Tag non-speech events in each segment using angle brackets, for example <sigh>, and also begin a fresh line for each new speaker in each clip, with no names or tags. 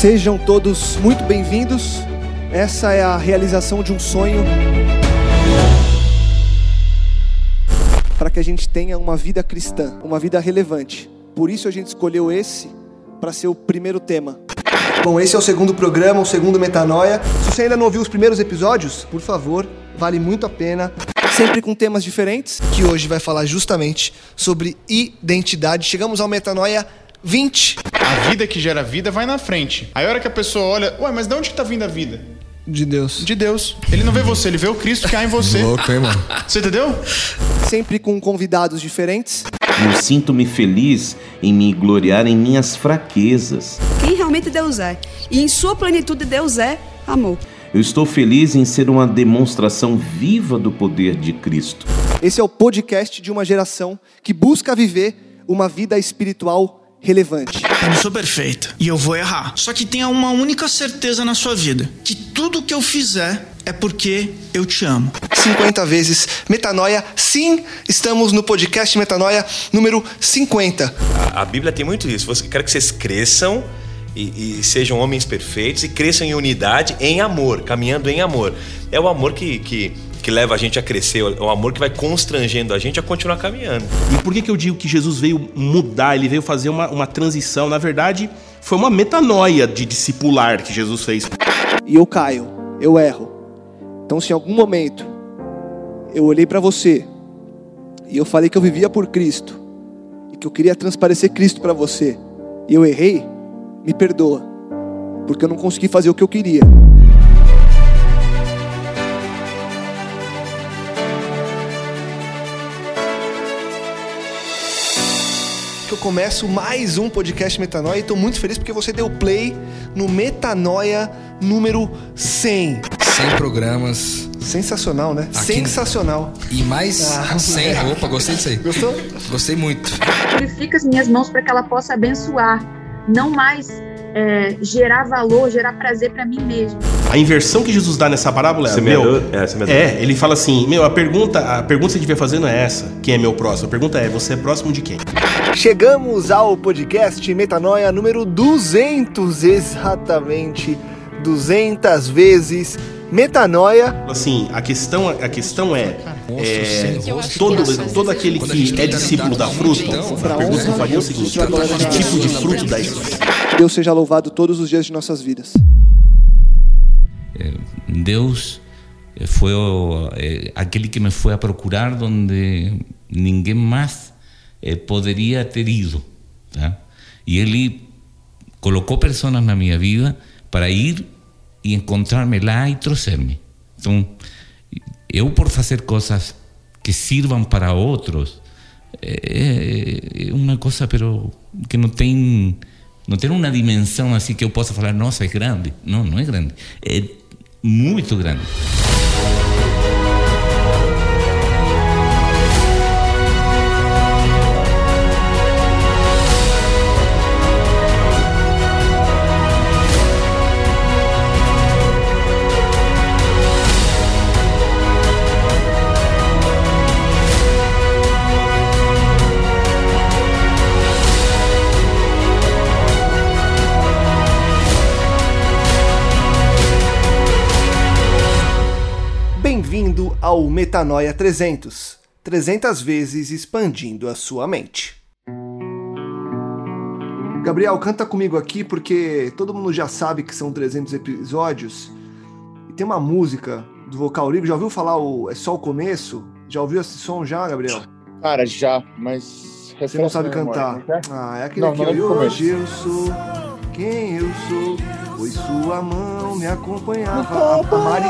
Sejam todos muito bem-vindos. Essa é a realização de um sonho para que a gente tenha uma vida cristã, uma vida relevante. Por isso a gente escolheu esse para ser o primeiro tema. Bom, esse é o segundo programa, o segundo Metanoia. Se você ainda não ouviu os primeiros episódios, por favor, vale muito a pena. Sempre com temas diferentes, que hoje vai falar justamente sobre identidade. Chegamos ao Metanoia 20.
A vida que gera vida vai na frente. Aí a hora que a pessoa olha, ué, mas de onde que tá vindo a vida?
De Deus.
De Deus. Ele não vê você, ele vê o Cristo que há em você.
Louco, hein, mano?
Você entendeu?
Sempre com convidados diferentes.
Eu sinto-me feliz em me gloriar em minhas fraquezas.
Quem realmente Deus é. E em sua plenitude Deus é amor.
Eu estou feliz em ser uma demonstração viva do poder de Cristo.
Esse é o podcast de uma geração que busca viver uma vida espiritual relevante.
Eu não sou perfeita e eu vou errar. Só que tenha uma única certeza na sua vida: que tudo que eu fizer é porque eu te amo.
50 vezes Metanoia. Sim, estamos no podcast Metanoia número 50.
A, a Bíblia tem muito isso. Você quer que vocês cresçam e, e, sejam homens perfeitos e cresçam em unidade, em amor, caminhando em amor. É o amor que, que, que leva a gente a crescer, é o amor que vai constrangendo a gente a continuar caminhando.
E por que, que eu digo que Jesus veio mudar, ele veio fazer uma, uma transição? Na verdade, foi uma metanoia de discipular que Jesus fez.
E eu caio, eu erro. Então, se em algum momento eu olhei para você e eu falei que eu vivia por Cristo e que eu queria transparecer Cristo para você e eu errei, me perdoa, porque eu não consegui fazer o que eu queria. Começo mais um podcast Metanoia e estou muito feliz porque você deu play no Metanoia número 100.
100 programas.
Sensacional, né?
Aqui-
Sensacional.
E mais
Ah,
100.
moleque.
Opa, gostei disso aí.
Gostou?
Gostei muito.
purifica as minhas mãos para que ela possa abençoar, não mais é, gerar valor, gerar prazer para mim mesmo.
A inversão que Jesus dá nessa parábola é,
Semeador-
meu,
é, semeador.
é, ele fala assim, meu, a pergunta, a pergunta que você devia fazer não é essa, quem é meu próximo? A pergunta é, você é próximo de quem?
Chegamos ao podcast Metanoia número 200, exatamente 200 vezes Metanoia.
Assim, a questão, a questão é, é,
sem rosto.
todo, todo aquele que é discípulo da fruta, a pergunta que eu faria é o seguinte, que tipo de fruto dá esse?
Deus seja louvado todos os dias de nossas vidas.
Deus eh, foi eh, aquele que me foi a procurar onde ninguém mais eh, poderia ter ido. Tá? E Ele colocou pessoas na minha vida para ir e encontrar-me lá e trouxer-me. Então, eu por fazer coisas que sirvam para outros é, é uma coisa, pero que não tem não tem uma dimensão assim que eu possa falar, nossa, é grande. Não, não é grande. É muito grande.
Ao Metanoia 300. 300 vezes expandindo a sua mente. Gabriel, canta comigo aqui porque todo mundo já sabe que são 300 episódios. E tem uma música do Vocal Livre. Já ouviu falar o É Só o Começo? Já ouviu esse som já, Gabriel?
Cara, já, mas.
Você não sabe cantar. Ah, é aquele
Não,
aqui.
não
ó.
lembro
E
o começo.
hoje eu sou quem eu sou, pois sua mão me acompanhava. A, a Mari,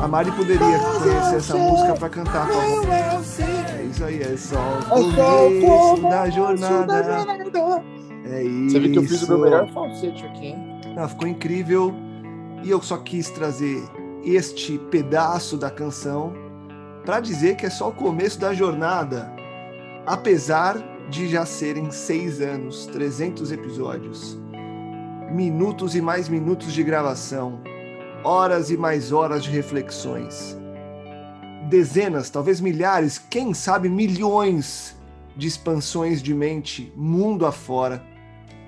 a Mari poderia conhecer essa música pra cantar. por favor. É isso aí, é só o começo da jornada. É isso.
Você viu que eu fiz o meu melhor falsete aqui, hein?
Não, ficou incrível. E eu só quis trazer este pedaço da canção para dizer que é só o começo da jornada. Apesar de já serem seis anos, 300 episódios, minutos e mais minutos de gravação, horas e mais horas de reflexões, dezenas, talvez milhares, quem sabe milhões de expansões de mente mundo afora.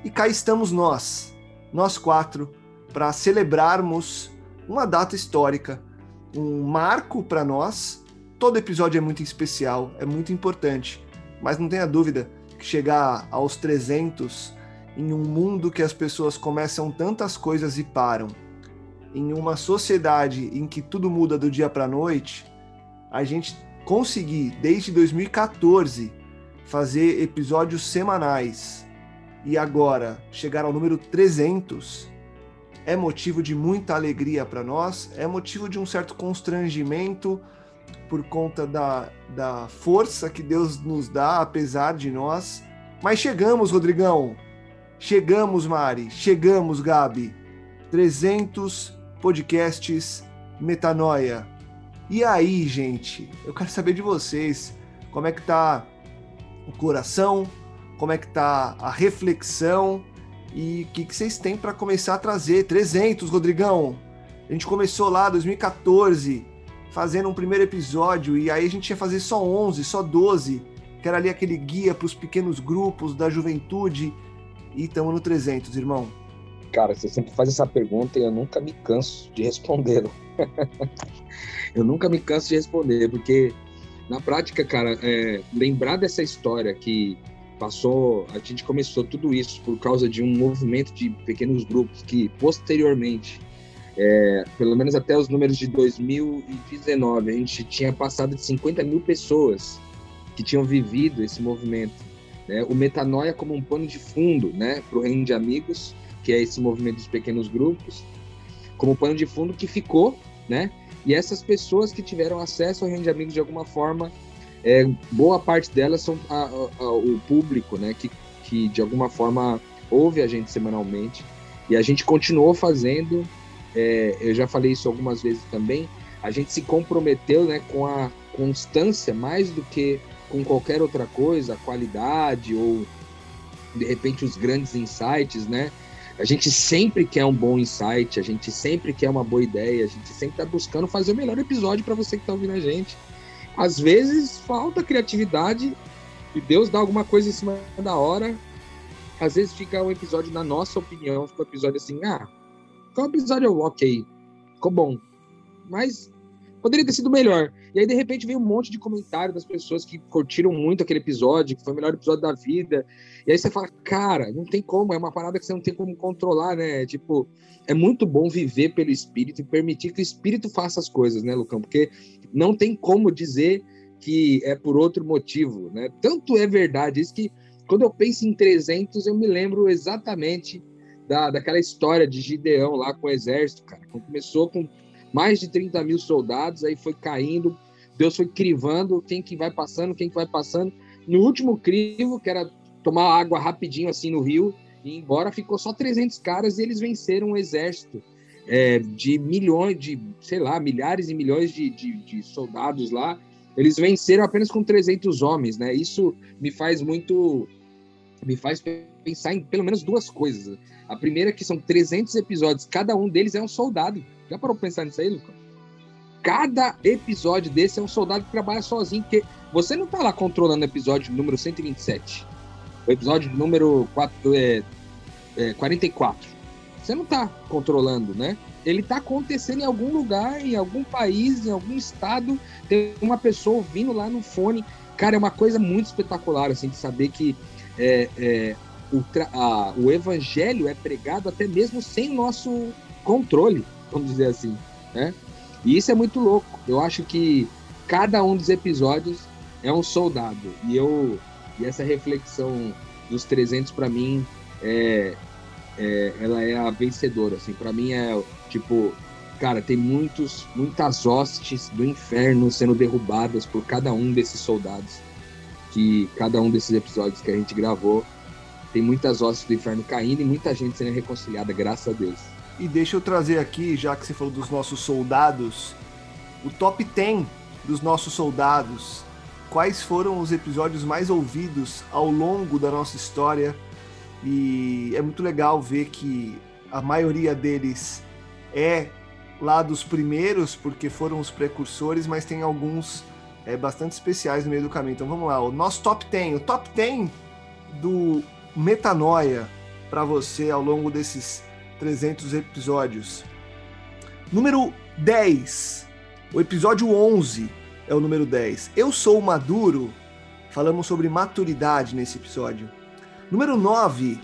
E cá estamos nós, nós quatro, para celebrarmos uma data histórica, um marco para nós. Todo episódio é muito especial, é muito importante, mas não tenha dúvida que chegar aos 300 em um mundo que as pessoas começam tantas coisas e param, em uma sociedade em que tudo muda do dia para a noite, a gente conseguir desde 2014 fazer episódios semanais e agora chegar ao número 300 é motivo de muita alegria para nós, é motivo de um certo constrangimento por conta da, da força que Deus nos dá, apesar de nós. Mas chegamos, Rodrigão. Chegamos, Mari. Chegamos, Gabi. 300 podcasts Metanoia. E aí, gente? Eu quero saber de vocês. Como é que tá o coração? Como é que tá a reflexão? E o que, que vocês têm para começar a trazer? 300, Rodrigão. A gente começou lá 2014, fazendo um primeiro episódio, e aí a gente ia fazer só 11, só 12, que era ali aquele guia para os pequenos grupos da juventude, e estamos no 300, irmão.
Cara, você sempre faz essa pergunta e eu nunca me canso de respondê-la. <laughs> eu nunca me canso de responder, porque na prática, cara, é, lembrar dessa história que passou, a gente começou tudo isso por causa de um movimento de pequenos grupos que posteriormente, é, pelo menos até os números de 2019, a gente tinha passado de 50 mil pessoas que tinham vivido esse movimento. Né? O Metanoia como um pano de fundo né, para o Reino de Amigos, que é esse movimento dos pequenos grupos, como pano de fundo que ficou, né? E essas pessoas que tiveram acesso ao Reino de Amigos de alguma forma é, boa parte delas são a, a, o público, né, que, que de alguma forma ouve a gente semanalmente. E a gente continuou fazendo, é, eu já falei isso algumas vezes também, a gente se comprometeu né, com a constância mais do que com qualquer outra coisa, qualidade ou de repente os grandes insights, né? A gente sempre quer um bom insight, a gente sempre quer uma boa ideia, a gente sempre está buscando fazer o melhor episódio para você que está ouvindo a gente às vezes falta criatividade e Deus dá alguma coisa em cima da hora. Às vezes fica um episódio, na nossa opinião, fica um episódio assim, ah, um episódio ok, ficou bom. Mas poderia ter sido melhor. E aí, de repente, vem um monte de comentário das pessoas que curtiram muito aquele episódio, que foi o melhor episódio da vida. E aí você fala, cara, não tem como, é uma parada que você não tem como controlar, né? Tipo, é muito bom viver pelo espírito e permitir que o espírito faça as coisas, né, Lucão? Porque não tem como dizer que é por outro motivo, né? Tanto é verdade isso que quando eu penso em 300, eu me lembro exatamente da, daquela história de Gideão lá com o exército, cara. Começou com mais de 30 mil soldados, aí foi caindo, Deus foi crivando quem que vai passando, quem que vai passando. No último crivo, que era tomar água rapidinho assim no rio, e embora ficou só 300 caras e eles venceram um exército é, de milhões, de, sei lá, milhares e milhões de, de, de, soldados lá. Eles venceram apenas com 300 homens, né? Isso me faz muito. Me faz pensar em pelo menos duas coisas. A primeira é que são 300 episódios, cada um deles é um soldado. Já parou pra pensar nisso aí, Lucas? Cada episódio desse é um soldado que trabalha sozinho, porque você não tá lá controlando o episódio número 127, o episódio número 4, é, é, 44 você não está controlando, né? Ele está acontecendo em algum lugar, em algum país, em algum estado, tem uma pessoa ouvindo lá no fone. Cara, é uma coisa muito espetacular, assim, de saber que é, é, o, o evangelho é pregado até mesmo sem nosso controle, vamos dizer assim, né? E isso é muito louco. Eu acho que cada um dos episódios é um soldado. E eu e essa reflexão dos 300 para mim é, é, ela é a vencedora, assim, para mim é tipo, cara, tem muitos, muitas hostes do inferno sendo derrubadas por cada um desses soldados, que cada um desses episódios que a gente gravou, tem muitas hostes do inferno caindo e muita gente sendo reconciliada, graças a Deus.
E deixa eu trazer aqui, já que você falou dos nossos soldados, o top 10 dos nossos soldados. Quais foram os episódios mais ouvidos ao longo da nossa história? E é muito legal ver que a maioria deles é lá dos primeiros, porque foram os precursores, mas tem alguns é, bastante especiais no meio do caminho. Então vamos lá, o nosso top 10, o top 10 do Metanoia para você ao longo desses 300 episódios. Número 10. O episódio 11 é o número 10. Eu sou maduro. Falamos sobre maturidade nesse episódio. Número 9.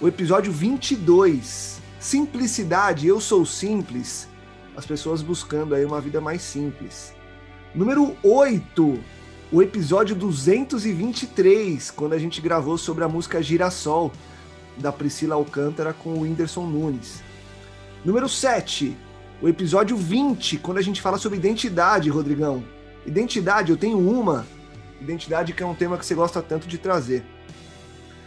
O episódio 22. Simplicidade. Eu sou simples. As pessoas buscando aí uma vida mais simples. Número 8. O episódio 223, quando a gente gravou sobre a música Girassol, da Priscila Alcântara com o Whindersson Nunes. Número 7 o episódio 20, quando a gente fala sobre identidade, Rodrigão. Identidade, eu tenho uma. Identidade que é um tema que você gosta tanto de trazer.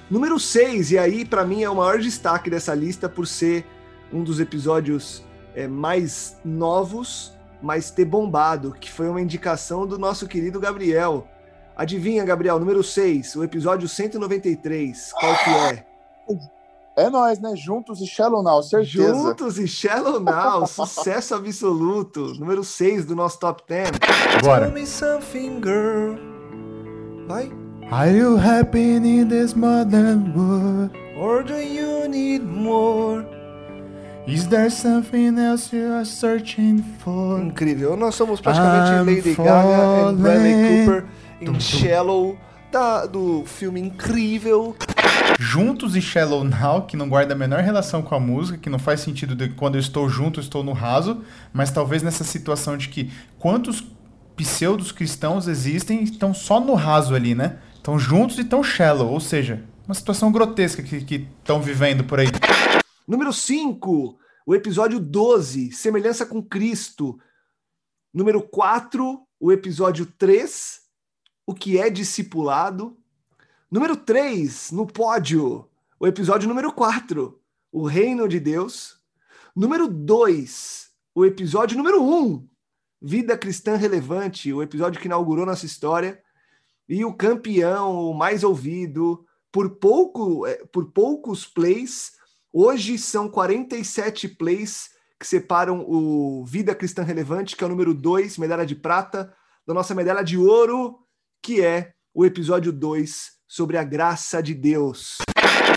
Número 6, e aí para mim é o maior destaque dessa lista por ser um dos episódios é, mais novos, mas ter bombado, que foi uma indicação do nosso querido Gabriel. Adivinha, Gabriel, número 6, o episódio 193, qual que é?
É nós, né? Juntos e Shallow Now, certeza.
Juntos e Shallow Now, <laughs> sucesso absoluto. Número 6 do nosso top 10.
Bora.
Tell me something, girl. Vai.
Are you happy in this modern world?
Or do you need more?
Is there something else you are searching for?
Incrível. Nós somos praticamente
I'm
Lady Gaga e Bradley. Cooper em Shallow, da, do filme incrível.
Juntos e Shallow Now, que não guarda a menor relação com a música, que não faz sentido de quando eu estou junto, eu estou no raso, mas talvez nessa situação de que quantos pseudos cristãos existem e estão só no raso ali, né? Estão juntos e estão shallow, ou seja, uma situação grotesca que estão vivendo por aí.
Número 5, o episódio 12, Semelhança com Cristo. Número 4, o episódio 3, O que é discipulado. Número 3, no pódio, o episódio número 4, O Reino de Deus. Número 2, o episódio número 1, Vida Cristã Relevante, o episódio que inaugurou nossa história. E o campeão, o mais ouvido, por, pouco, eh, por poucos plays, Hoje são 47 plays que separam o Vida Cristã Relevante, que é o número 2, medalha de prata, da nossa medalha de ouro, que é o episódio 2 sobre a graça de Deus.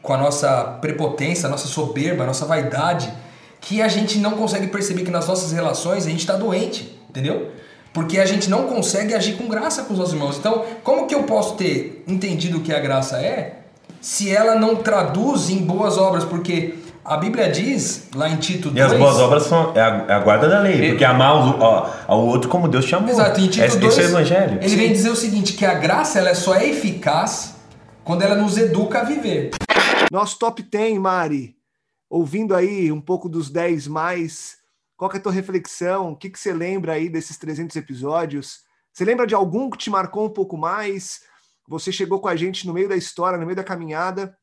com a nossa prepotência, a nossa soberba, a nossa vaidade, que a gente não consegue perceber que nas nossas relações a gente está doente, entendeu? Porque a gente não consegue agir com graça com os nossos irmãos. Então, como que eu posso ter entendido o que a graça é se ela não traduz em boas obras? Porque a Bíblia diz, lá em Tito 2...
E as boas obras são é a, é a guarda da lei, porque amar o, ó, ao outro como Deus te amou.
Exato, em Tito
Esse,
2,
esse é o evangelho.
ele vem dizer o seguinte, que a graça ela só é eficaz quando ela nos educa a viver.
Nosso top 10, Mari. Ouvindo aí um pouco dos 10 mais, qual que é a tua reflexão? O que, que você lembra aí desses 300 episódios? Você lembra de algum que te marcou um pouco mais? Você chegou com a gente no meio da história, no meio da caminhada,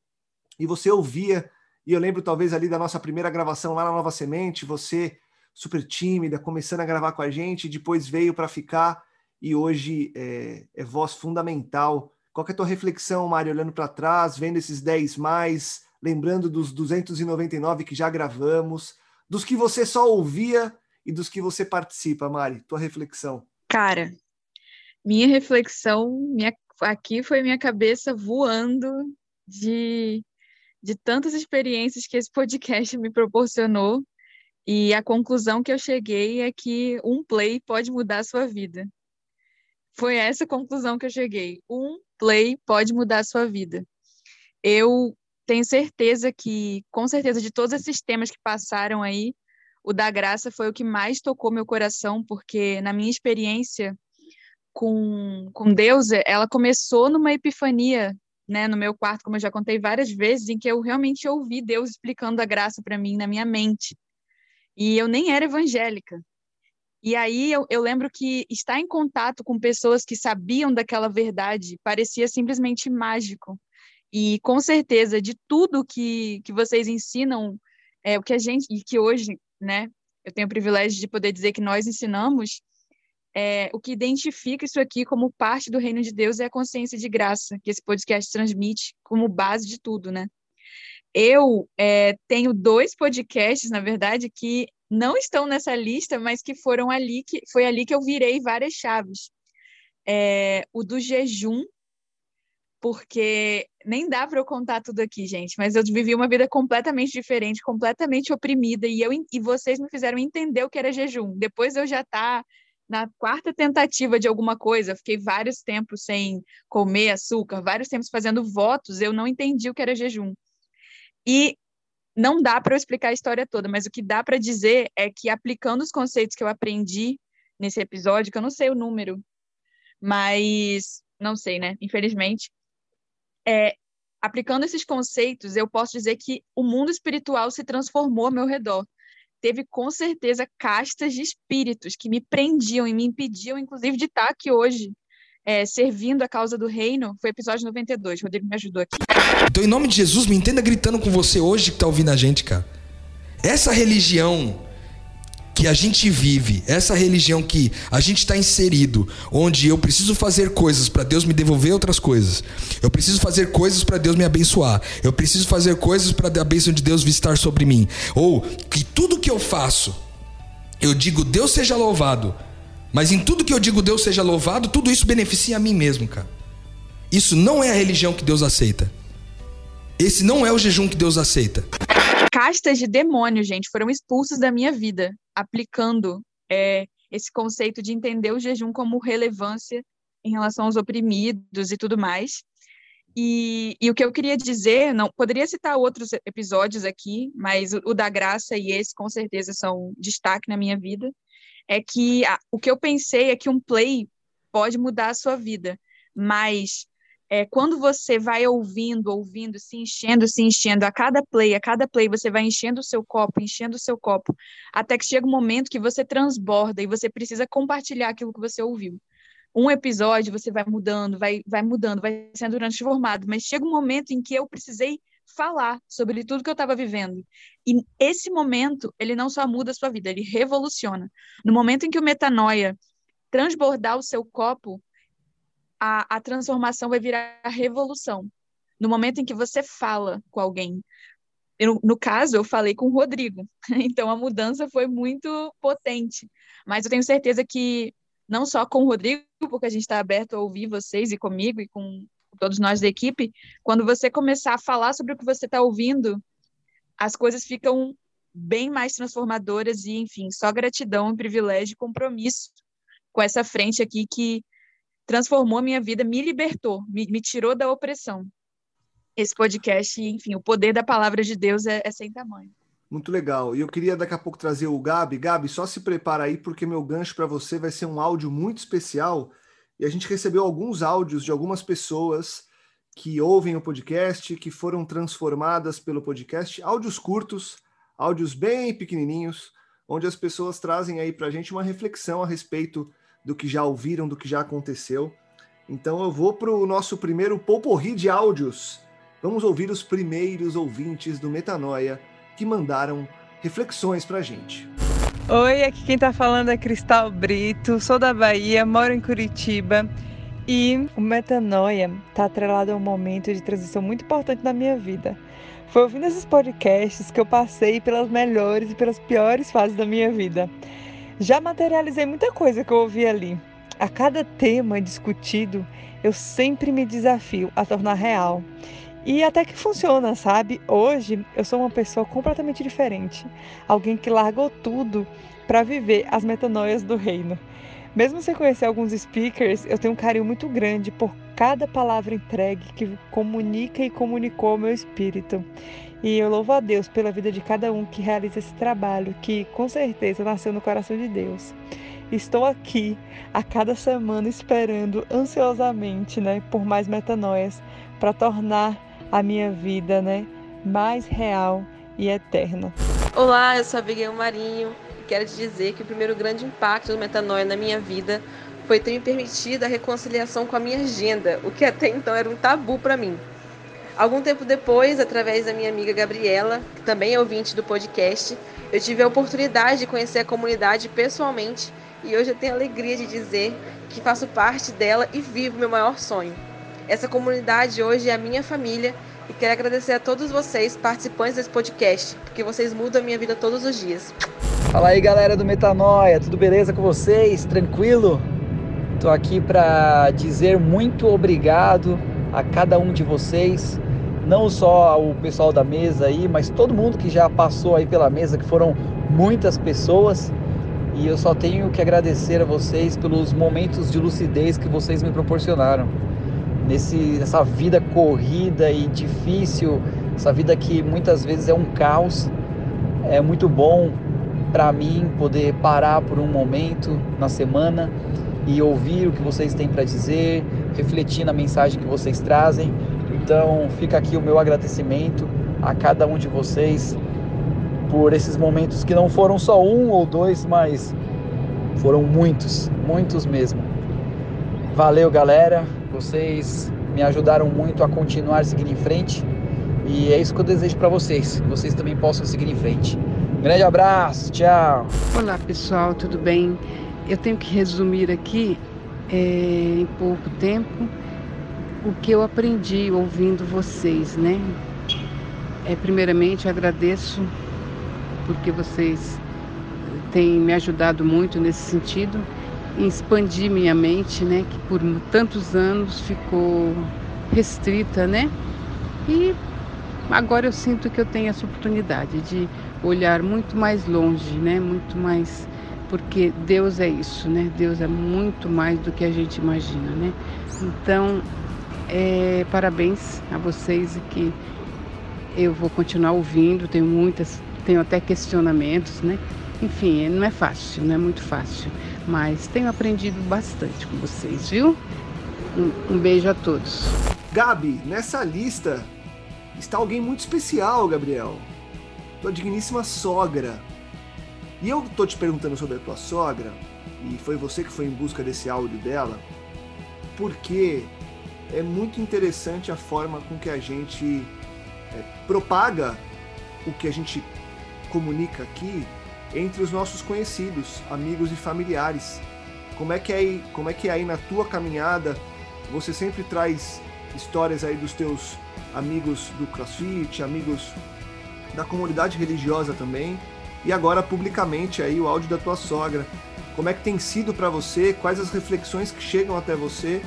e você ouvia, e eu lembro talvez ali da nossa primeira gravação lá na Nova Semente, você super tímida, começando a gravar com a gente, depois veio para ficar, e hoje é, é voz fundamental. Qual é a tua reflexão, Mari, olhando para trás, vendo esses 10 mais, lembrando dos 299 que já gravamos, dos que você só ouvia e dos que você participa, Mari? Tua reflexão.
Cara, minha reflexão, minha, aqui foi minha cabeça voando de, de tantas experiências que esse podcast me proporcionou. E a conclusão que eu cheguei é que um play pode mudar a sua vida. Foi essa conclusão que eu cheguei. Um play pode mudar a sua vida. Eu tenho certeza que, com certeza, de todos esses temas que passaram aí, o da graça foi o que mais tocou meu coração, porque na minha experiência com, com Deus, ela começou numa epifania, né, no meu quarto, como eu já contei várias vezes, em que eu realmente ouvi Deus explicando a graça para mim na minha mente. E eu nem era evangélica. E aí eu, eu lembro que estar em contato com pessoas que sabiam daquela verdade parecia simplesmente mágico. E com certeza, de tudo que, que vocês ensinam, é o que a gente, e que hoje, né, eu tenho o privilégio de poder dizer que nós ensinamos, é, o que identifica isso aqui como parte do reino de Deus é a consciência de graça, que esse podcast transmite como base de tudo, né? Eu é, tenho dois podcasts, na verdade, que não estão nessa lista, mas que foram ali que foi ali que eu virei várias chaves. É, o do jejum, porque nem dá para eu contar tudo aqui, gente, mas eu vivi uma vida completamente diferente, completamente oprimida, e, eu, e vocês me fizeram entender o que era jejum. Depois eu já tá na quarta tentativa de alguma coisa, fiquei vários tempos sem comer açúcar, vários tempos fazendo votos, eu não entendi o que era jejum. E não dá para eu explicar a história toda, mas o que dá para dizer é que aplicando os conceitos que eu aprendi nesse episódio, que eu não sei o número, mas não sei, né? Infelizmente, é, aplicando esses conceitos, eu posso dizer que o mundo espiritual se transformou ao meu redor teve com certeza castas de espíritos que me prendiam e me impediam, inclusive, de estar aqui hoje, é, servindo a causa do reino. Foi episódio 92. Rodrigo me ajudou aqui.
Então, em nome de Jesus, me entenda gritando com você hoje que está ouvindo a gente, cara. Essa religião que a gente vive, essa religião que a gente está inserido, onde eu preciso fazer coisas para Deus me devolver outras coisas, eu preciso fazer coisas para Deus me abençoar, eu preciso fazer coisas para a bênção de Deus estar sobre mim, ou que tudo que eu faço, eu digo Deus seja louvado, mas em tudo que eu digo Deus seja louvado, tudo isso beneficia a mim mesmo, cara. Isso não é a religião que Deus aceita. Esse não é o jejum que Deus aceita
castas de demônios, gente, foram expulsos da minha vida, aplicando é, esse conceito de entender o jejum como relevância em relação aos oprimidos e tudo mais. E, e, o que eu queria dizer, não poderia citar outros episódios aqui, mas o, o da graça e esse com certeza são destaque na minha vida, é que a, o que eu pensei é que um play pode mudar a sua vida, mas é, quando você vai ouvindo, ouvindo, se enchendo, se enchendo, a cada play, a cada play, você vai enchendo o seu copo, enchendo o seu copo, até que chega um momento que você transborda e você precisa compartilhar aquilo que você ouviu. Um episódio você vai mudando, vai, vai mudando, vai sendo transformado, mas chega um momento em que eu precisei falar sobre tudo que eu estava vivendo. E esse momento, ele não só muda a sua vida, ele revoluciona. No momento em que o metanoia transbordar o seu copo, a, a transformação vai virar a revolução. No momento em que você fala com alguém. Eu, no caso, eu falei com o Rodrigo, <laughs> então a mudança foi muito potente. Mas eu tenho certeza que, não só com o Rodrigo, porque a gente está aberto a ouvir vocês e comigo e com todos nós da equipe, quando você começar a falar sobre o que você está ouvindo, as coisas ficam bem mais transformadoras e, enfim, só gratidão, privilégio e compromisso com essa frente aqui que transformou a minha vida, me libertou, me, me tirou da opressão. Esse podcast, enfim, o poder da palavra de Deus é, é sem tamanho.
Muito legal. E eu queria daqui a pouco trazer o Gabi. Gabi, só se prepara aí, porque meu gancho para você vai ser um áudio muito especial. E a gente recebeu alguns áudios de algumas pessoas que ouvem o podcast, que foram transformadas pelo podcast, áudios curtos, áudios bem pequenininhos, onde as pessoas trazem aí para a gente uma reflexão a respeito do que já ouviram, do que já aconteceu. Então eu vou para o nosso primeiro poporri de áudios. Vamos ouvir os primeiros ouvintes do Metanoia que mandaram reflexões para a gente.
Oi, aqui quem está falando é Cristal Brito, sou da Bahia, moro em Curitiba e o Metanoia está atrelado a um momento de transição muito importante na minha vida. Foi ouvindo esses podcasts que eu passei pelas melhores e pelas piores fases da minha vida. Já materializei muita coisa que eu ouvi ali. A cada tema discutido, eu sempre me desafio a tornar real. E até que funciona, sabe? Hoje eu sou uma pessoa completamente diferente. Alguém que largou tudo para viver as metanoias do reino. Mesmo sem conhecer alguns speakers, eu tenho um carinho muito grande por cada palavra entregue que comunica e comunicou meu espírito. E eu louvo a Deus pela vida de cada um que realiza esse trabalho, que com certeza nasceu no coração de Deus. Estou aqui a cada semana esperando ansiosamente, né, por mais metanoias para tornar a minha vida, né, mais real e eterna.
Olá, eu sou Abigail Marinho e quero te dizer que o primeiro grande impacto do metanoia na minha vida foi ter me permitido a reconciliação com a minha agenda, o que até então era um tabu para mim. Algum tempo depois, através da minha amiga Gabriela, que também é ouvinte do podcast, eu tive a oportunidade de conhecer a comunidade pessoalmente e hoje eu tenho a alegria de dizer que faço parte dela e vivo meu maior sonho. Essa comunidade hoje é a minha família e quero agradecer a todos vocês, participantes desse podcast, porque vocês mudam a minha vida todos os dias.
Fala aí galera do Metanoia, tudo beleza com vocês? Tranquilo? Tô aqui para dizer muito obrigado a cada um de vocês, não só o pessoal da mesa aí, mas todo mundo que já passou aí pela mesa, que foram muitas pessoas. E eu só tenho que agradecer a vocês pelos momentos de lucidez que vocês me proporcionaram. Nesse, nessa vida corrida e difícil, essa vida que muitas vezes é um caos, é muito bom para mim poder parar por um momento na semana e ouvir o que vocês têm para dizer, refletir na mensagem que vocês trazem. Então, fica aqui o meu agradecimento a cada um de vocês por esses momentos que não foram só um ou dois, mas foram muitos, muitos mesmo. Valeu, galera. Vocês me ajudaram muito a continuar seguindo em frente. E é isso que eu desejo para vocês, que vocês também possam seguir em frente. Grande abraço, tchau.
Olá, pessoal, tudo bem? Eu tenho que resumir aqui é, em pouco tempo o que eu aprendi ouvindo vocês, né? É, primeiramente, agradeço porque vocês têm me ajudado muito nesse sentido em expandir minha mente, né, que por tantos anos ficou restrita, né? E agora eu sinto que eu tenho essa oportunidade de olhar muito mais longe, né? Muito mais porque Deus é isso, né? Deus é muito mais do que a gente imagina, né? Então, é, parabéns a vocês e que eu vou continuar ouvindo, tenho muitas tenho até questionamentos, né? Enfim, não é fácil, não é muito fácil, mas tenho aprendido bastante com vocês, viu? Um, um beijo a todos.
Gabi, nessa lista está alguém muito especial, Gabriel. Tua digníssima sogra. E eu tô te perguntando sobre a tua sogra, e foi você que foi em busca desse áudio dela, porque é muito interessante a forma com que a gente é, propaga o que a gente comunica aqui entre os nossos conhecidos, amigos e familiares. Como é que é aí, como é que é aí na tua caminhada? Você sempre traz histórias aí dos teus amigos do CrossFit, amigos da comunidade religiosa também, e agora publicamente aí o áudio da tua sogra. Como é que tem sido para você? Quais as reflexões que chegam até você?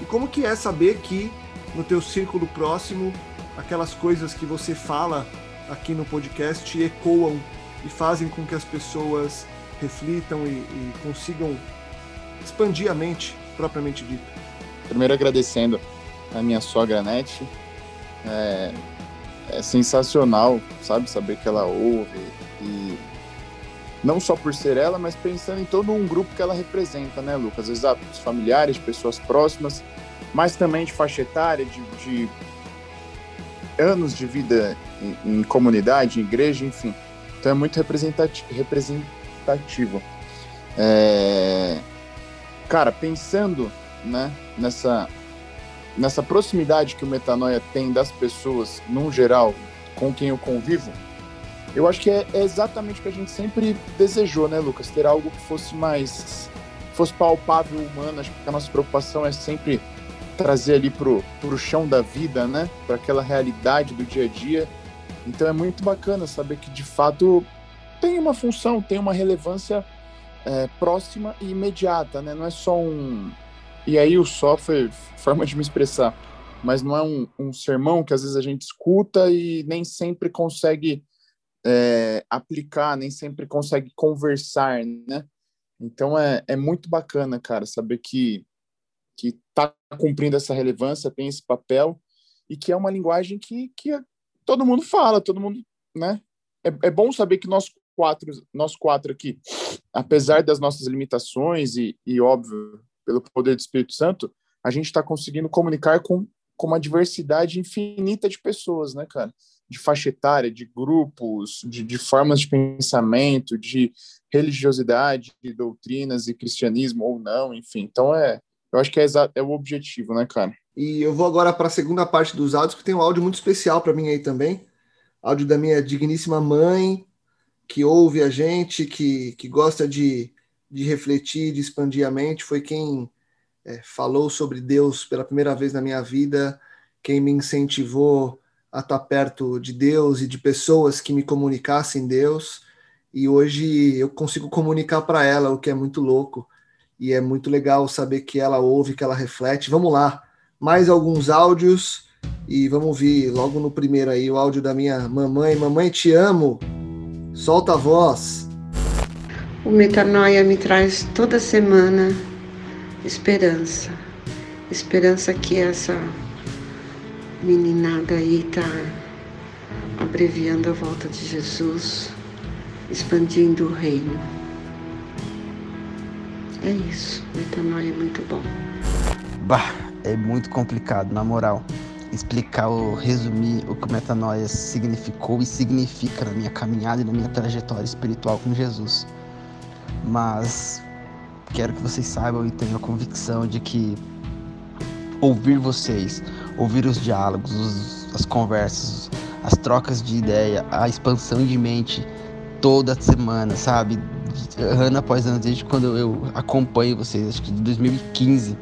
E como que é saber que no teu círculo próximo aquelas coisas que você fala aqui no podcast ecoam e fazem com que as pessoas reflitam e, e consigam expandir a mente propriamente dita.
Primeiro agradecendo a minha sogra Nete. É, é sensacional, sabe, saber que ela ouve e não só por ser ela, mas pensando em todo um grupo que ela representa, né, Lucas? Exato, os familiares, pessoas próximas, mas também de faixa etária, de, de anos de vida em, em, comunidade, em igreja, enfim. Então é muito representativo. representativo. É... Cara, pensando né, nessa, nessa proximidade que o Metanoia tem das pessoas, num geral, com quem eu convivo, eu acho que é, é exatamente o que a gente sempre desejou, né, Lucas? Ter algo que fosse mais. fosse palpável, humano. Acho que a nossa preocupação é sempre trazer ali pro, pro chão da vida, né? Para aquela realidade do dia a dia. Então é muito bacana saber que de fato tem uma função, tem uma relevância é, próxima e imediata, né? Não é só um. E aí o só foi <laughs> forma de me expressar, mas não é um, um sermão que às vezes a gente escuta e nem sempre consegue é, aplicar, nem sempre consegue conversar, né? Então é, é muito bacana, cara, saber que que está cumprindo essa relevância, tem esse papel e que é uma linguagem que, que todo mundo fala, todo mundo, né? É, é bom saber que nós quatro, nós quatro aqui, apesar das nossas limitações e, e óbvio, pelo poder do Espírito Santo, a gente está conseguindo comunicar com, com uma diversidade infinita de pessoas, né, cara? De faixa etária, de grupos, de, de formas de pensamento, de religiosidade, de doutrinas e cristianismo ou não, enfim. Então é, eu acho que é, é o objetivo, né, cara?
E eu vou agora para a segunda parte dos áudios, que tem um áudio muito especial para mim aí também. Áudio da minha digníssima mãe, que ouve a gente, que, que gosta de, de refletir, de expandir a mente. Foi quem é, falou sobre Deus pela primeira vez na minha vida, quem me incentivou a estar perto de Deus e de pessoas que me comunicassem Deus. E hoje eu consigo comunicar para ela, o que é muito louco e é muito legal saber que ela ouve, que ela reflete. Vamos lá, mais alguns áudios e vamos ouvir logo no primeiro aí o áudio da minha mamãe. Mamãe, te amo. Solta a voz.
O Metanoia me traz toda semana esperança. Esperança que essa meninada aí tá abreviando a volta de Jesus, expandindo o reino. É isso, metanoia é muito bom.
Bah, é muito complicado, na moral, explicar ou resumir o que metanoia significou e significa na minha caminhada e na minha trajetória espiritual com Jesus. Mas quero que vocês saibam e tenham a convicção de que ouvir vocês, ouvir os diálogos, os, as conversas, as trocas de ideia, a expansão de mente toda semana, sabe? Ano após ano, desde quando eu acompanho vocês, acho que de 2015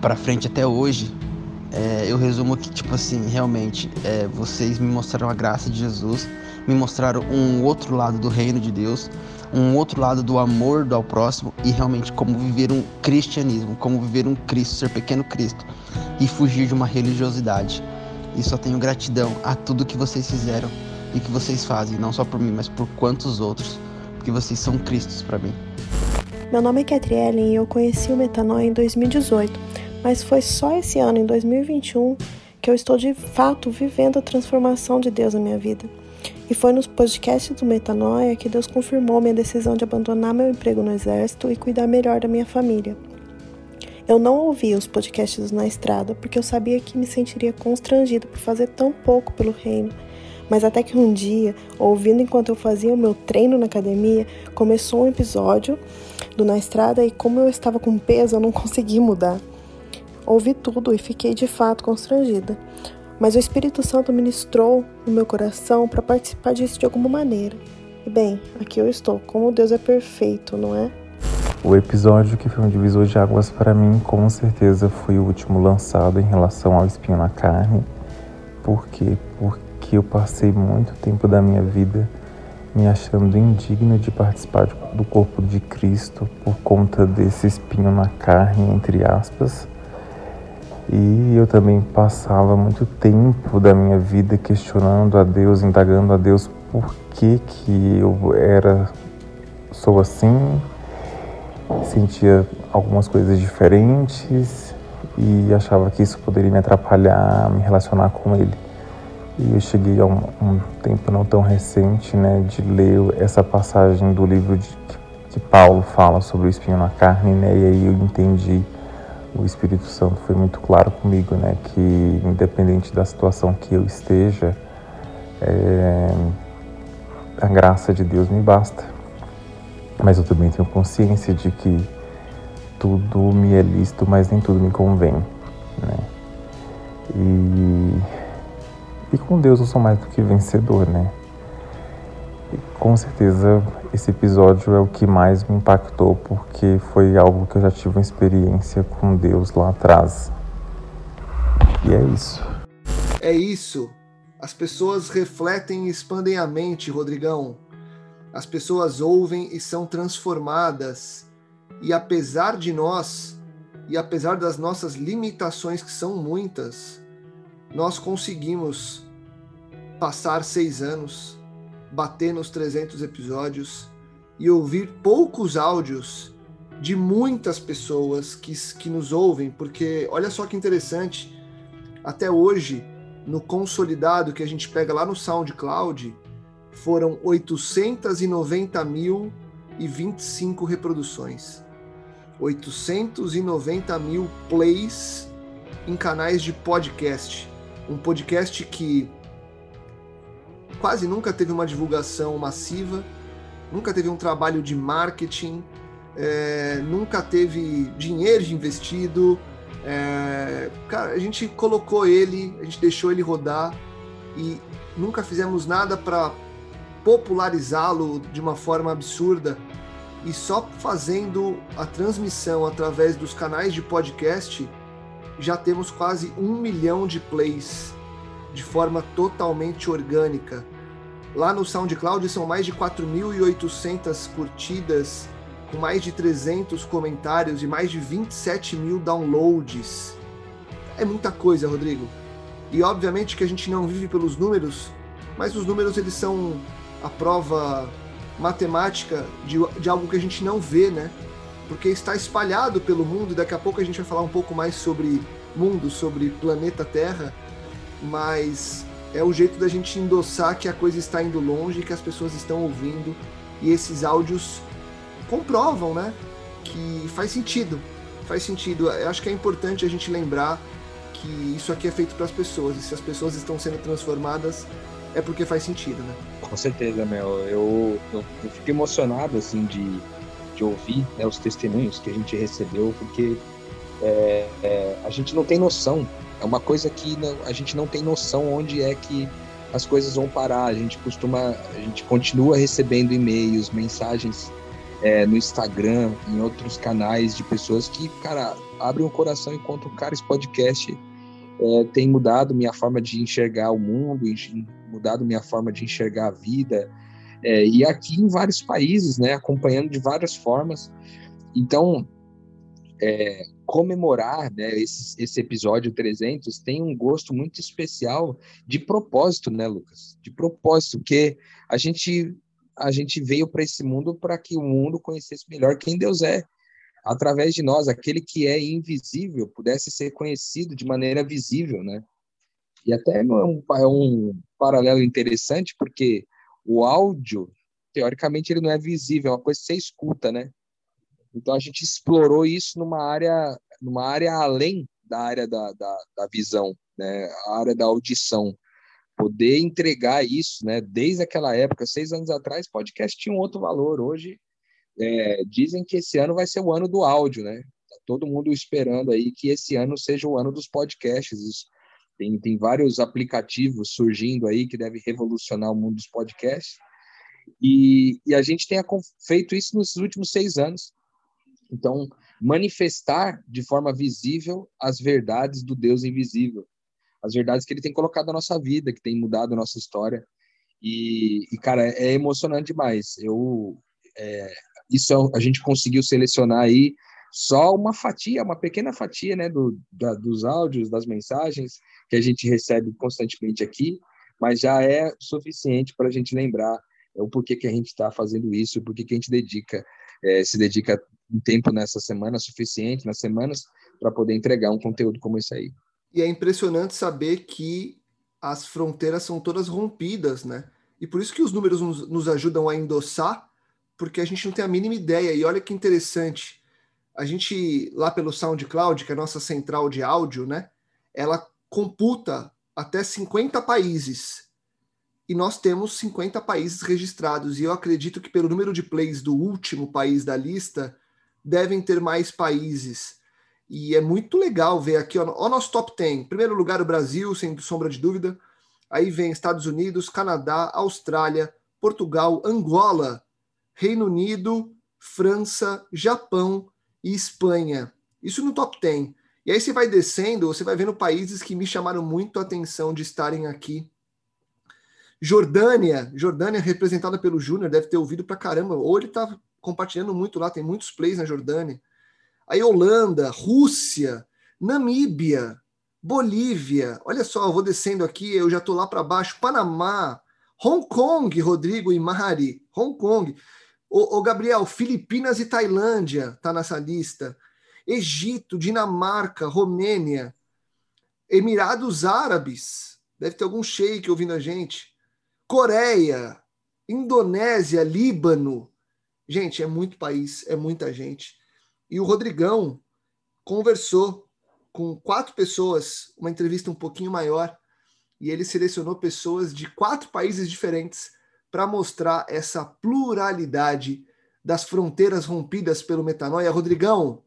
para frente até hoje, é, eu resumo que, tipo assim, realmente, é, vocês me mostraram a graça de Jesus, me mostraram um outro lado do reino de Deus, um outro lado do amor do ao próximo e realmente como viver um cristianismo, como viver um Cristo, ser pequeno Cristo e fugir de uma religiosidade. E só tenho gratidão a tudo que vocês fizeram e que vocês fazem, não só por mim, mas por quantos outros, porque vocês são Cristos para mim.
Meu nome é Catriellen e eu conheci o Metanoia em 2018, mas foi só esse ano, em 2021, que eu estou de fato vivendo a transformação de Deus na minha vida. E foi nos podcasts do Metanoia que Deus confirmou minha decisão de abandonar meu emprego no exército e cuidar melhor da minha família. Eu não ouvia os podcasts na estrada porque eu sabia que me sentiria constrangido por fazer tão pouco pelo reino. Mas até que um dia, ouvindo enquanto eu fazia o meu treino na academia, começou um episódio do Na Estrada e como eu estava com peso, eu não <laughs> consegui mudar. Ouvi tudo e fiquei de fato constrangida. Mas o Espírito Santo ministrou no meu coração para participar disso de alguma maneira. E bem, aqui eu estou. Como Deus é perfeito, não é?
O episódio que foi um divisor de águas para mim, com certeza, foi o último lançado em relação ao espinho na carne. Por quê? Porque eu passei muito tempo da minha vida me achando indigno de participar do corpo de Cristo por conta desse espinho na carne, entre aspas. E eu também passava muito tempo da minha vida questionando a Deus, indagando a Deus por que que eu era sou assim, sentia algumas coisas diferentes e achava que isso poderia me atrapalhar, me relacionar com Ele. E eu cheguei a um, um tempo não tão recente, né, de ler essa passagem do livro de, que Paulo fala sobre o espinho na carne, né, e aí eu entendi o Espírito Santo foi muito claro comigo, né, que independente da situação que eu esteja, é, a graça de Deus me basta. Mas eu também tenho consciência de que tudo me é lícito, mas nem tudo me convém, né? E, e com Deus eu sou mais do que vencedor, né? Com certeza esse episódio é o que mais me impactou porque foi algo que eu já tive uma experiência com Deus lá atrás. E é isso.
É isso. As pessoas refletem e expandem a mente, Rodrigão. As pessoas ouvem e são transformadas. E apesar de nós, e apesar das nossas limitações, que são muitas, nós conseguimos passar seis anos bater nos 300 episódios e ouvir poucos áudios de muitas pessoas que, que nos ouvem, porque olha só que interessante, até hoje, no consolidado que a gente pega lá no SoundCloud, foram 890 mil e 25 reproduções. 890 mil plays em canais de podcast. Um podcast que quase nunca teve uma divulgação massiva, nunca teve um trabalho de marketing, é, nunca teve dinheiro investido. É, cara, a gente colocou ele, a gente deixou ele rodar e nunca fizemos nada para popularizá-lo de uma forma absurda. E só fazendo a transmissão através dos canais de podcast, já temos quase um milhão de plays de forma totalmente orgânica. Lá no SoundCloud são mais de 4.800 curtidas com mais de 300 comentários e mais de 27 mil downloads. É muita coisa, Rodrigo. E obviamente que a gente não vive pelos números, mas os números eles são a prova matemática de, de algo que a gente não vê, né? Porque está espalhado pelo mundo, e daqui a pouco a gente vai falar um pouco mais sobre mundo, sobre planeta Terra, mas é o jeito da gente endossar que a coisa está indo longe, que as pessoas estão ouvindo, e esses áudios comprovam, né? Que faz sentido, faz sentido. Eu acho que é importante a gente lembrar que isso aqui é feito para as pessoas, e se as pessoas estão sendo transformadas, é porque faz sentido, né?
Com certeza, Mel. Eu, eu, eu fico emocionado, assim, de, de ouvir né, os testemunhos que a gente recebeu, porque é, é, a gente não tem noção. É uma coisa que não, a gente não tem noção onde é que as coisas vão parar. A gente costuma, a gente continua recebendo e-mails, mensagens é, no Instagram, em outros canais de pessoas que, cara, abrem o coração enquanto o cara esse podcast é, tem mudado minha forma de enxergar o mundo, mudado minha forma de enxergar a vida. É, e aqui em vários países, né, acompanhando de várias formas. Então, é, comemorar né, esse, esse, episódio 300 tem um gosto muito especial de propósito, né, Lucas? De propósito, porque a gente, a gente veio para esse mundo para que o mundo conhecesse melhor quem Deus é através de nós, aquele que é invisível pudesse ser conhecido de maneira visível, né? E até é um, é um paralelo interessante, porque o áudio, teoricamente, ele não é visível, é uma coisa que você escuta, né? Então a gente explorou isso numa área, numa área além da área da, da, da visão, né? A área da audição. Poder entregar isso, né? Desde aquela época, seis anos atrás, podcast tinha um outro valor. Hoje é, dizem que esse ano vai ser o ano do áudio, né? Tá todo mundo esperando aí que esse ano seja o ano dos podcasts. Tem, tem vários aplicativos surgindo aí que devem revolucionar o mundo dos podcasts. E, e a gente tem feito isso nos últimos seis anos. Então, manifestar de forma visível as verdades do Deus invisível, as verdades que ele tem colocado na nossa vida, que tem mudado a nossa história. E, e cara, é emocionante demais. Eu, é, isso é a gente conseguiu selecionar aí só uma fatia, uma pequena fatia, né, do, da, dos áudios, das mensagens que a gente recebe constantemente aqui, mas já é suficiente para a gente lembrar é, o porquê que a gente está fazendo isso, o porquê que a gente dedica, é, se dedica um tempo nessa semana suficiente, nas semanas, para poder entregar um conteúdo como esse aí.
E é impressionante saber que as fronteiras são todas rompidas, né? E por isso que os números nos, ajudam a endossar porque a gente não tem a mínima ideia. E olha que interessante, a gente lá pelo SoundCloud, que é a nossa central de áudio, né? Ela computa até 50 países. E nós temos 50 países registrados. E eu acredito que pelo número de plays do último país da lista, devem ter mais países. E é muito legal ver aqui, ó, o nosso top 10. Em primeiro lugar, o Brasil, sem sombra de dúvida. Aí vem Estados Unidos, Canadá, Austrália, Portugal, Angola, Reino Unido, França, Japão e Espanha. Isso no top 10. E aí você vai descendo, você vai vendo países que me chamaram muito a atenção de estarem aqui. Jordânia, Jordânia representada pelo Júnior, deve ter ouvido pra caramba. Ou ele tá compartilhando muito lá, tem muitos plays na Jordânia. Aí Holanda, Rússia, Namíbia, Bolívia. Olha só, eu vou descendo aqui, eu já tô lá para baixo. Panamá, Hong Kong, Rodrigo e Mari. Hong Kong. Ô, ô Gabriel, Filipinas e Tailândia tá nessa lista. Egito, Dinamarca, Romênia, Emirados Árabes, deve ter algum sheik ouvindo a gente. Coreia, Indonésia, Líbano. Gente, é muito país, é muita gente. E o Rodrigão conversou com quatro pessoas, uma entrevista um pouquinho maior, e ele selecionou pessoas de quatro países diferentes para mostrar essa pluralidade das fronteiras rompidas pelo metanoia. Rodrigão,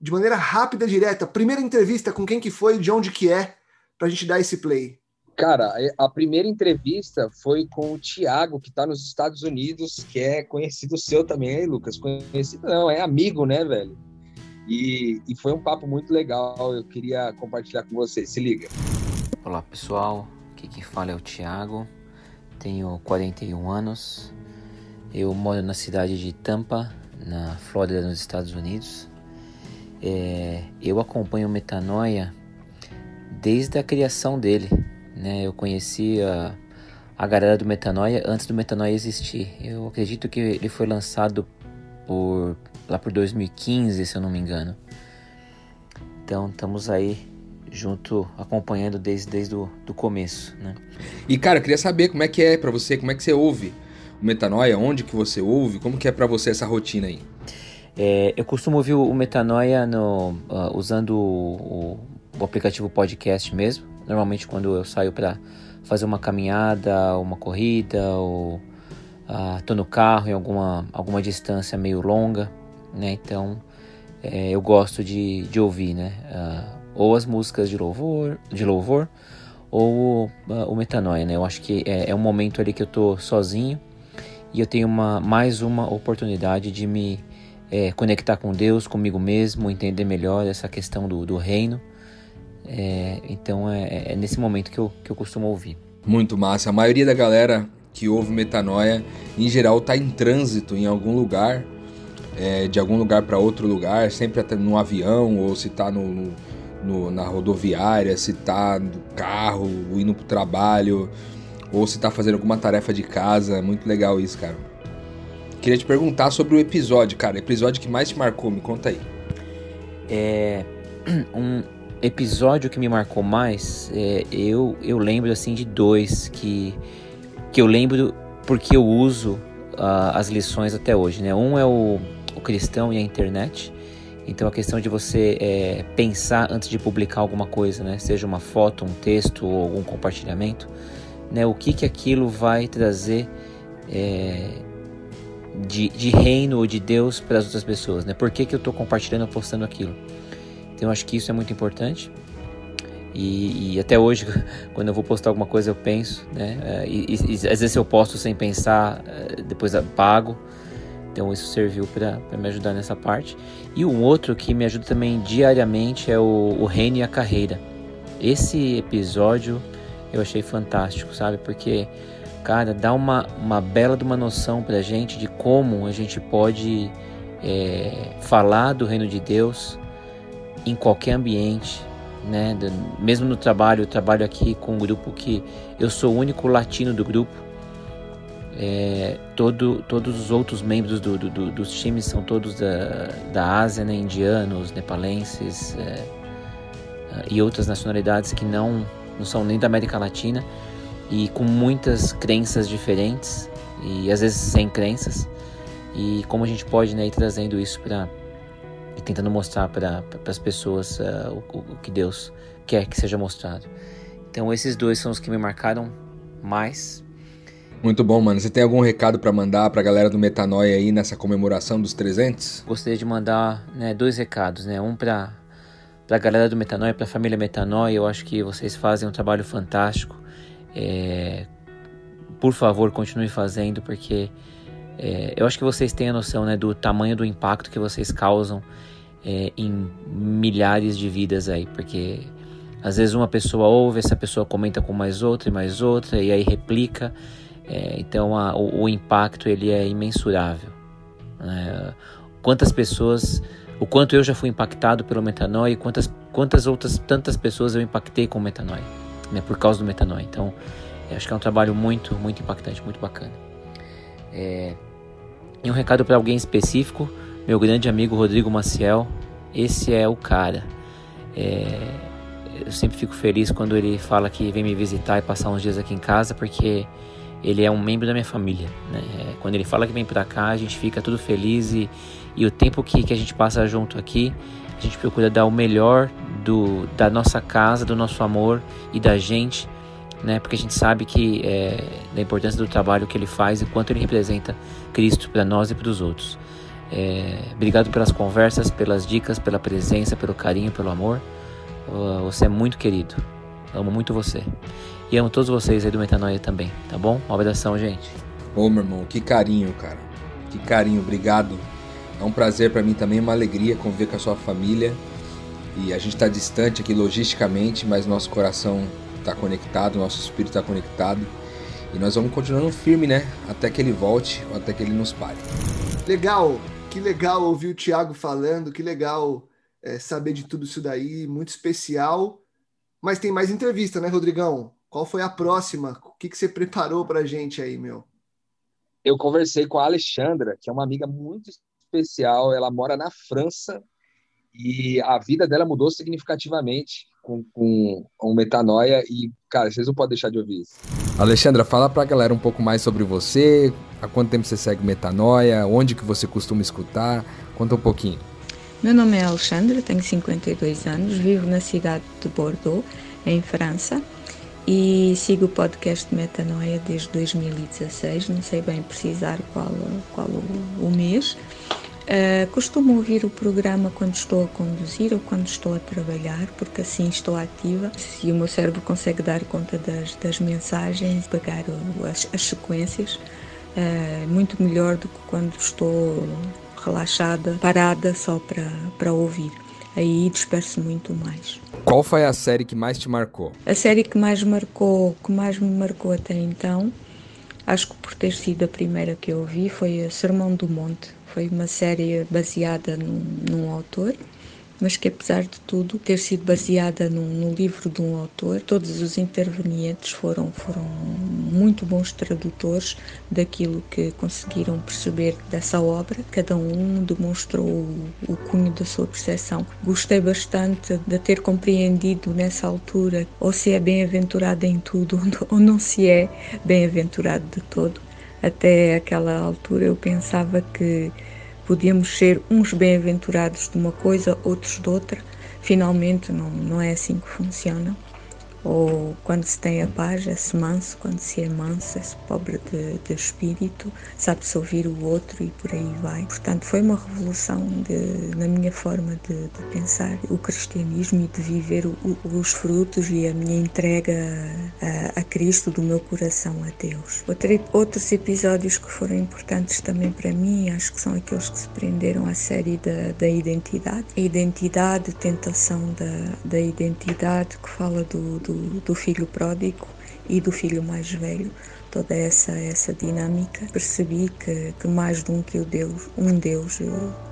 de maneira rápida e direta, primeira entrevista com quem que foi, de onde que é, para a gente dar esse play.
Cara, a primeira entrevista foi com o Tiago, que está nos Estados Unidos, que é conhecido seu também, aí, Lucas? Conhecido não, é amigo, né, velho? E, e foi um papo muito legal, eu queria compartilhar com você. Se liga.
Olá, pessoal. Aqui quem fala é o Tiago tenho 41 anos. Eu moro na cidade de Tampa, na Flórida, nos Estados Unidos. É, eu acompanho o Metanoia desde a criação dele. Né? Eu conheci a, a galera do Metanoia antes do Metanoia existir. Eu acredito que ele foi lançado por lá por 2015, se eu não me engano. Então estamos aí junto, acompanhando desde, desde o do começo, né?
E cara, eu queria saber como é que é para você, como é que você ouve o Metanoia, onde que você ouve, como que é para você essa rotina aí?
É, eu costumo ouvir o Metanoia no, uh, usando o, o, aplicativo podcast mesmo. Normalmente quando eu saio para fazer uma caminhada, uma corrida, ou uh, tô no carro em alguma, alguma distância meio longa, né? Então é, eu gosto de, de ouvir, né? Uh, ou as músicas de louvor, de louvor ou uh, o metanoia, né? Eu acho que é, é, um momento ali que eu tô sozinho e eu tenho uma, mais uma oportunidade de me é, conectar com Deus, comigo mesmo, entender melhor essa questão do, do reino. É, então é, é, nesse momento que eu, que eu costumo ouvir.
Muito massa. A maioria da galera que ouve metanoia, em geral, tá em trânsito em algum lugar, é, de algum lugar para outro lugar, sempre até no avião ou se tá no, no no, na rodoviária, se tá no carro, indo pro trabalho, ou se tá fazendo alguma tarefa de casa. É muito legal isso, cara. Queria te perguntar sobre o episódio, cara. Episódio que mais te marcou, me conta aí.
É. <clears throat> Um episódio que me marcou mais, é, eu, eu lembro assim de dois que, que eu lembro porque eu uso uh, as lições até hoje, né? Um é o, o cristão e a internet então a questão de você é, pensar antes de publicar alguma coisa, né? seja uma foto, um texto ou algum compartilhamento, né? o que, que aquilo vai trazer é, de, de reino ou de Deus para as outras pessoas, né? Por que, que eu estou compartilhando ou postando aquilo? Então eu acho que isso é muito importante. E, e, até hoje, <laughs> quando eu vou postar alguma coisa, eu penso, né? É, e, e, às vezes eu posto sem pensar, é, depois pago. Então isso serviu para me ajudar nessa parte. E um outro que me ajuda também diariamente é o, o Reino e a Carreira. Esse episódio eu achei fantástico, sabe? Porque, cara, dá uma, uma bela de uma noção pra gente de como a gente pode é, falar do reino de Deus em qualquer ambiente, né? Mesmo no trabalho, eu trabalho aqui com um grupo que eu sou o único latino do grupo. É, todo, todos os outros membros do, do, do, dos times são todos da, da Ásia, né, indianos, nepalenses é, e outras nacionalidades que não, não são nem da América Latina e com muitas crenças diferentes e às vezes sem crenças. E como a gente pode né, ir trazendo isso para e tentando mostrar para as pessoas uh, o, o que Deus quer que seja mostrado. Então esses dois são os que me marcaram mais
muito bom, mano. Você tem algum recado para mandar pra galera do Metanoia aí nessa comemoração dos 300?
Gostaria de mandar né, dois recados, né? Um pra, pra galera do Metanoia, pra família Metanoia. Eu acho que vocês fazem um trabalho fantástico. É... Por favor, continue fazendo, porque é... eu acho que vocês têm a noção né, do tamanho do impacto que vocês causam é, em milhares de vidas aí, porque às vezes uma pessoa ouve, essa pessoa comenta com mais outra e mais outra, e aí replica. É, então a, o, o, impacto ele é imensurável. Né? Quantas pessoas, o quanto eu já fui impactado pelo metanoia e quantas, quantas outras tantas pessoas eu impactei com o metanoia, né? por causa do metanoia. Então acho que é um trabalho muito, muito impactante, muito bacana. É, e um recado para alguém específico, meu grande amigo Rodrigo Maciel, esse é o cara. É, eu sempre fico feliz quando ele fala que vem me visitar e passar uns dias aqui em casa, porque ele é um membro da minha família. Né? É, quando ele fala que vem para cá, a gente fica tudo feliz e, e o tempo que, que a gente passa junto aqui, a gente procura dar o melhor do, da nossa casa, do nosso amor e da gente, né? porque a gente sabe que é, da importância do trabalho que ele faz e quanto ele representa Cristo para nós e para os outros. É, obrigado pelas conversas, pelas dicas, pela presença, pelo carinho, pelo amor. Você é muito querido. Amo muito você. E amo todos vocês aí do Metanoia também, tá bom? Um abração, gente.
Ô, meu irmão, que carinho, cara. Que carinho, obrigado. É um prazer para mim também, uma alegria conviver com a sua família. E a gente está distante aqui logisticamente, mas nosso coração está conectado, nosso espírito está conectado. E nós vamos continuando firme, né? Até que ele volte ou até que ele nos pare.
Legal. que legal ouvir o Tiago falando, que legal é, saber de tudo isso daí, muito especial. Mas tem mais entrevista, né, Rodrigão? Qual foi a próxima? O que, que você preparou para a gente aí, meu?
Eu conversei com a Alexandra, que é uma amiga muito especial. Ela mora na França e a vida dela mudou significativamente com, com, com metanoia. E, cara, vocês não podem deixar de ouvir isso.
Alexandra, fala pra galera um pouco mais sobre você, há quanto tempo você segue Metanoia, onde que você costuma escutar, conta um pouquinho.
Meu nome é Alexandra, tenho 52 anos, vivo na cidade de Bordeaux, em França, e sigo o podcast Metanoia desde 2016, não sei bem precisar qual, qual o, o mês. Uh, costumo ouvir o programa quando estou a conduzir ou quando estou a trabalhar, porque assim estou ativa. Se o meu cérebro consegue dar conta das, das mensagens, pegar as, as, sequências, uh, muito melhor do que quando estou relaxada, parada só para, para ouvir. Aí disperso muito mais.
Qual foi a série que mais te marcou?
A série que mais marcou, que mais me marcou até então, acho que por ter sido a primeira que eu ouvi, foi a Sermão do Monte foi uma série baseada num, num autor, mas que apesar de tudo ter sido baseada no livro de um autor, todos os intervenientes foram, foram muito bons tradutores daquilo que conseguiram perceber dessa obra. Cada um demonstrou o, o cunho da sua percepção. Gostei bastante de ter compreendido nessa altura ou se é bem-aventurado em tudo <laughs> ou não se é bem-aventurado de todo até aquela altura eu pensava que podíamos ser uns bem-aventurados de uma coisa, outros de outra. Finalmente não, não é assim que funciona ou quando se tem a paz é-se manso, quando se é manso é-se pobre de, de espírito, sabe-se ouvir o outro e por aí vai. Portanto, foi uma revolução de, na minha forma de, de, pensar o cristianismo e de viver o, os frutos e a minha entrega a, a, Cristo do meu coração a Deus. Outro, outros episódios que foram importantes também para mim, acho que são aqueles que se prenderam à série da, da identidade. A identidade, tentação da, da identidade, que fala do, do do, do filho pródigo e do filho mais velho, toda essa essa dinâmica, percebi que, que mais de um que o Deus, um Deus,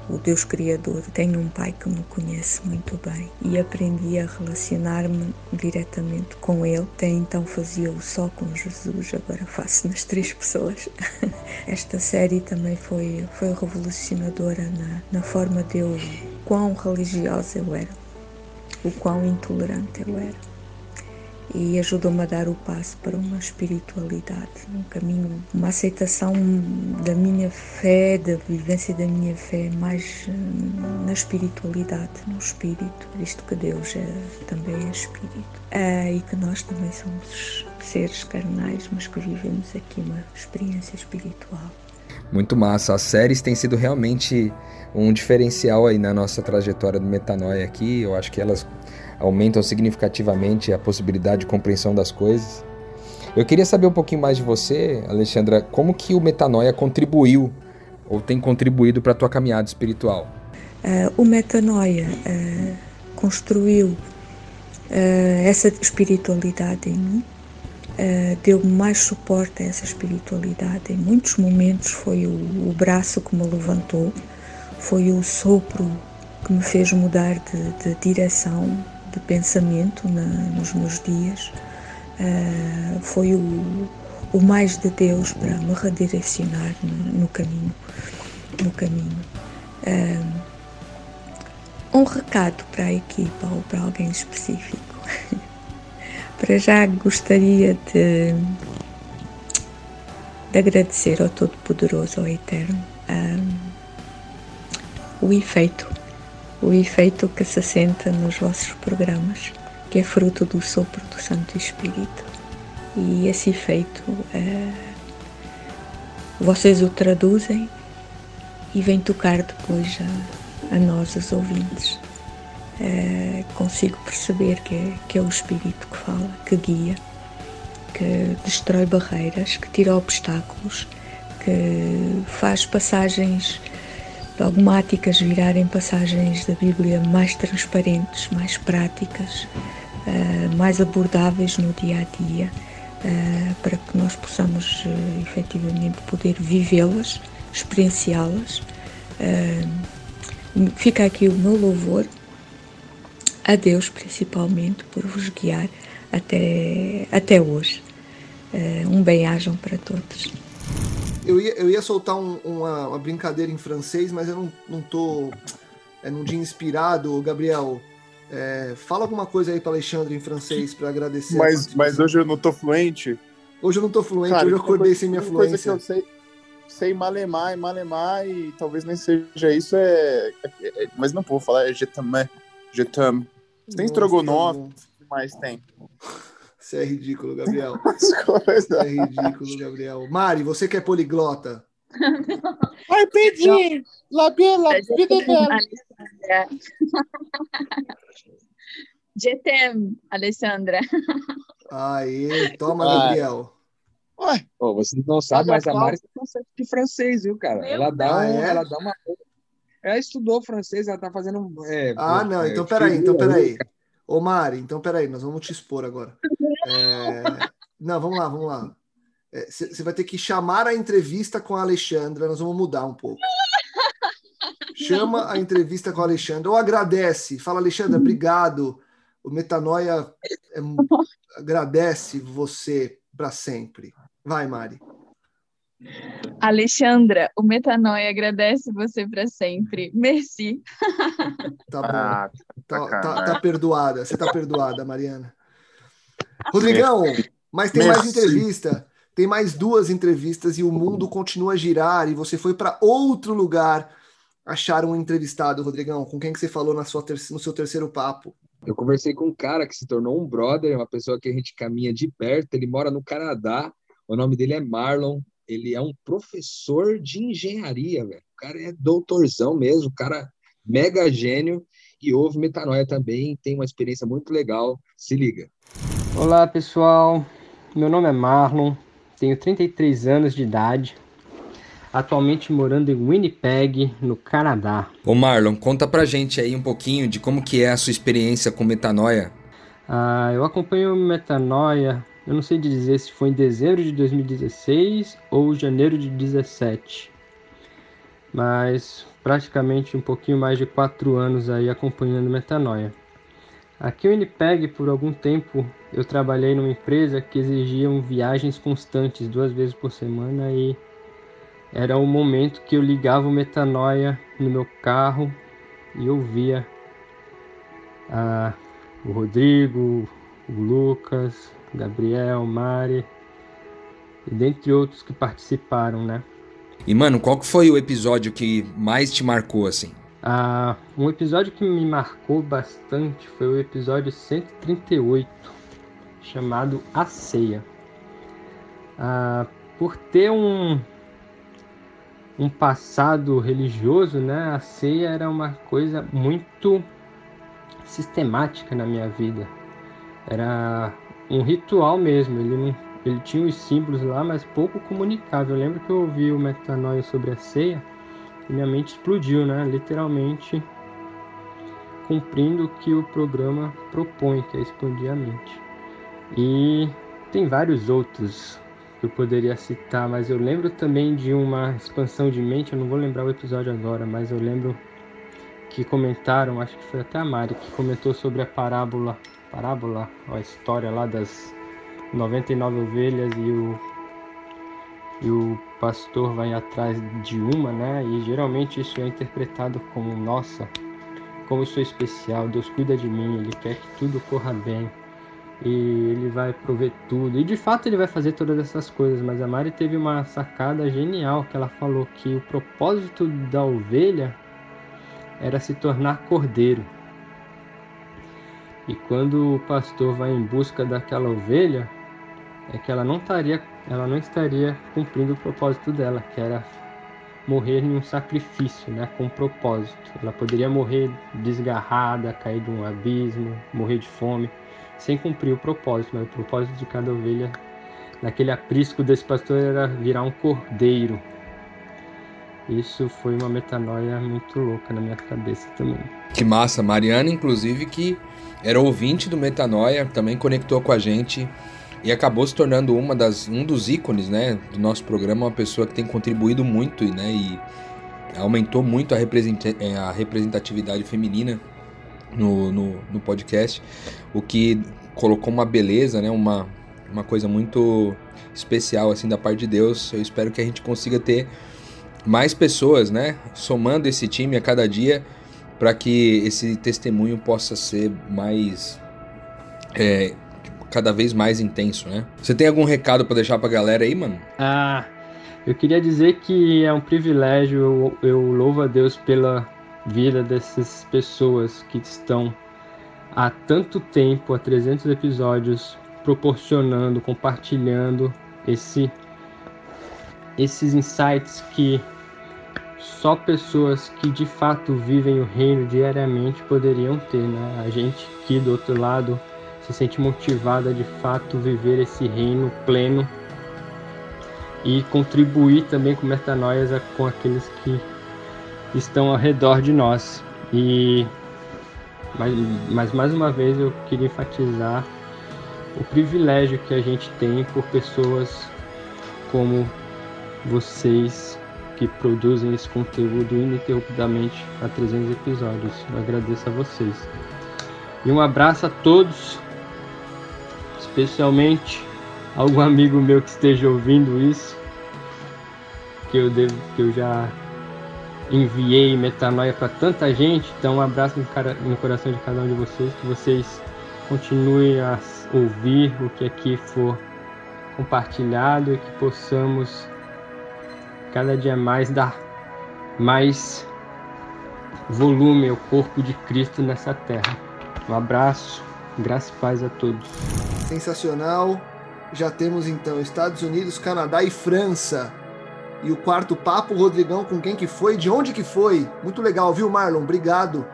o Deus Criador, tem um Pai que me conhece muito bem e aprendi a relacionar-me diretamente com Ele. Até então fazia-o só com Jesus, agora faço nas três pessoas. <laughs> Esta série também foi, foi revolucionadora na, na forma de eu, quão religiosa eu era, o quão intolerante eu era e ajudou-me a dar o passo para uma espiritualidade, um caminho, uma aceitação da minha fé, da vivência da minha fé mais hum, na espiritualidade, no espírito, visto que Deus é, também é espírito é, e que nós também somos seres carnais, mas que vivemos aqui uma experiência espiritual.
Muito massa. As séries têm sido realmente um diferencial aí na nossa trajetória do Metanoia aqui. Eu acho que elas aumentam significativamente a possibilidade de compreensão das coisas. Eu queria saber um pouquinho mais de você, Alexandra, como que o Metanoia contribuiu ou tem contribuído para a tua caminhada espiritual?
Uh, o Metanoia uh, construiu uh, essa espiritualidade em mim, deu-me mais suporte a essa espiritualidade. Em muitos momentos foi o, o braço que me levantou, foi o sopro que me fez mudar de, de direção, de pensamento na, nos meus dias uh, foi o, o mais de Deus para me redirecionar no, no caminho. No caminho. Uh, um recado para a equipa ou para alguém específico. <laughs> para já gostaria de, de agradecer ao Todo-Poderoso, ao Eterno, um, o efeito o efeito que se senta nos vossos programas, que é fruto do sopro do Santo Espírito. E esse efeito é, vocês o traduzem e vem tocar depois a, a nós, os ouvintes. É, consigo perceber que é, que é o Espírito que fala, que guia, que destrói barreiras, que tira obstáculos, que faz passagens dogmáticas virarem passagens da Bíblia mais transparentes, mais práticas, uh, mais abordáveis no dia a dia, uh, para que nós possamos uh, efetivamente poder vivê-las, experienciá-las fica aqui o meu louvor a Deus principalmente por vos guiar até, até hoje. Um bem-ajam para todos.
Eu ia, eu ia soltar um, uma, uma, brincadeira em francês, mas eu não, não tô é, num dia inspirado, Gabriel. É, fala alguma coisa aí para Alexandre em francês para agradecer.
Mas, mas hoje eu não tô fluente.
Hoje eu não tô fluente, Cara, hoje eu acordei sem minha fluência.
Coisa que eu sei, sei malemar e malemar e talvez nem seja isso, é, é, é mas não vou falar, é jetamé, jetam. Tem estrogonofe, o que mais tem?
Você é ridículo, Gabriel. <laughs> Você é ridículo, Gabriel. Mari, você que é poliglota.
Vai pedir! La pide
Jetem, Alessandra.
Aí, toma, Gabriel.
Ué, oh, vocês não sabem, mas a Mari consegue de francês, viu, cara? ela dá, um, é? ela dá uma. Ela estudou francês, ela tá fazendo. É,
ah, não, é, então peraí, então peraí. Ô, Mari, então peraí, nós vamos te expor agora. É... Não, vamos lá, vamos lá. Você é, vai ter que chamar a entrevista com a Alexandra, nós vamos mudar um pouco. Chama a entrevista com a Alexandra, ou agradece, fala, Alexandra, obrigado. O Metanoia é, agradece você para sempre. Vai, Mari.
Alexandra, o Metanoia agradece você para sempre. Merci.
Tá bom. Ah, tá, tá, tá, perdoada. Você tá perdoada, Mariana. Rodrigão, mas tem Merci. mais entrevista. Tem mais duas entrevistas e o mundo continua a girar e você foi para outro lugar achar um entrevistado, Rodrigão. Com quem que você falou na sua no seu terceiro papo?
Eu conversei com um cara que se tornou um brother, uma pessoa que a gente caminha de perto. Ele mora no Canadá. O nome dele é Marlon. Ele é um professor de engenharia, velho. O cara é doutorzão mesmo, o cara mega gênio e ouve metanoia também. Tem uma experiência muito legal. Se liga.
Olá, pessoal. Meu nome é Marlon. Tenho 33 anos de idade atualmente morando em Winnipeg, no Canadá.
Ô Marlon, conta pra gente aí um pouquinho de como que é a sua experiência com metanoia.
Ah, eu acompanho metanoia, eu não sei dizer se foi em dezembro de 2016 ou janeiro de 2017, mas praticamente um pouquinho mais de quatro anos aí acompanhando metanoia. Aqui em Winnipeg, por algum tempo, eu trabalhei numa empresa que exigia viagens constantes, duas vezes por semana, e era o momento que eu ligava o metanoia no meu carro e ouvia ah, o Rodrigo, o Lucas, o Gabriel, o Mari, e dentre outros que participaram, né?
E mano, qual que foi o episódio que mais te marcou assim?
Ah, um episódio que me marcou bastante foi o episódio 138, chamado A Ceia. Ah, por ter um, um passado religioso, né, a ceia era uma coisa muito sistemática na minha vida. Era um ritual mesmo. Ele, ele tinha os símbolos lá, mas pouco comunicável. Eu lembro que eu ouvi o metanoia sobre a ceia e minha mente explodiu, né? Literalmente cumprindo o que o programa propõe, que é expandir a mente. E tem vários outros que eu poderia citar, mas eu lembro também de uma expansão de mente, eu não vou lembrar o episódio agora, mas eu lembro que comentaram, acho que foi até a Mari, que comentou sobre a parábola, parábola, a história lá das 99 ovelhas e o e o pastor vai atrás de uma, né? E geralmente isso é interpretado como nossa, como sou especial, Deus cuida de mim, ele quer que tudo corra bem e ele vai prover tudo. E de fato ele vai fazer todas essas coisas, mas a Mari teve uma sacada genial que ela falou que o propósito da ovelha era se tornar cordeiro. E quando o pastor vai em busca daquela ovelha, é que ela não estaria, ela não estaria cumprindo o propósito dela, que era morrer em um sacrifício, né, com propósito. Ela poderia morrer desgarrada, cair de um abismo, morrer de fome sem cumprir o propósito, mas o propósito de cada ovelha naquele aprisco desse pastor era virar um cordeiro. Isso foi uma metanoia muito louca na minha cabeça também.
Que massa, Mariana, inclusive, que era ouvinte do Metanoia, também conectou com a gente e acabou se tornando uma das, um dos ícones né, do nosso programa, uma pessoa que tem contribuído muito né, e aumentou muito a, a representatividade feminina no, no, no, podcast, o que colocou uma beleza, né? Uma, uma coisa muito especial assim da parte de Deus. Eu espero que a gente consiga ter mais pessoas, né? Somando esse time a cada dia para que esse testemunho possa ser mais é, cada vez mais intenso, né? Você tem algum recado para deixar para a galera aí, mano?
Ah, eu queria dizer que é um privilégio, eu, eu louvo a Deus pela vida dessas pessoas que estão há tanto tempo, há 300 episódios, proporcionando, compartilhando esse esses insights que só pessoas que de fato vivem o reino diariamente poderiam ter, né? A gente aqui do outro lado se sente motivada de fato viver esse reino pleno e contribuir também com metanoias com aqueles que estão ao redor de nós. E mas, mas mais uma vez eu queria enfatizar o privilégio que a gente tem por pessoas como vocês que produzem esse conteúdo ininterruptamente há 300 episódios. Eu agradeço a vocês. E um abraço a todos, especialmente algum amigo meu que esteja ouvindo isso, que eu devo, que eu já enviei metanoia para tanta gente. Então, um abraço no, cara, no coração de cada um de vocês, que vocês continuem a ouvir o que aqui for compartilhado e que possamos cada dia mais dar mais volume ao corpo de Cristo nessa terra. Um abraço, graça e paz a todos.
Sensacional. Já temos então Estados Unidos, Canadá e França. E o quarto papo, Rodrigão, com quem que foi? De onde que foi? Muito legal, viu, Marlon? Obrigado.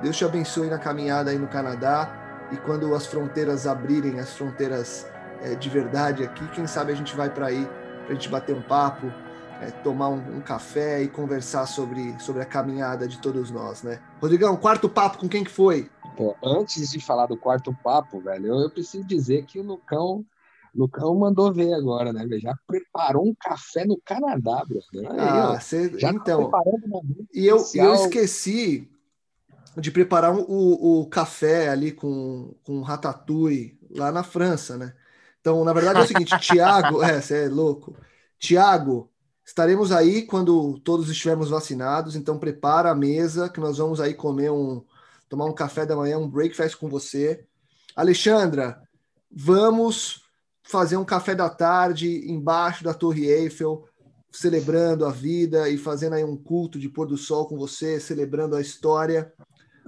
Deus te abençoe na caminhada aí no Canadá. E quando as fronteiras abrirem, as fronteiras é, de verdade aqui, quem sabe a gente vai para aí, para a gente bater um papo, é, tomar um, um, café e conversar sobre, sobre a caminhada de todos nós, né? Rodrigão, quarto papo, com quem que foi?
Pô, antes de falar do quarto papo, velho, eu, eu preciso dizer que o Lucão, Lucão mandou ver agora, né? Já preparou um café no Canadá, brother. Aí,
ah, cê, já tá então. E eu, eu esqueci de preparar o, o café ali com, com ratatouille lá na França, né? Então, na verdade é o seguinte, Tiago, <laughs> é, você é louco. Tiago, Estaremos aí quando todos estivermos vacinados, então prepara a mesa que nós vamos aí comer um, tomar um café da manhã, um breakfast com você. Alexandra, vamos fazer um café da tarde embaixo da Torre Eiffel, celebrando a vida e fazendo aí um culto de pôr do sol com você, celebrando a história.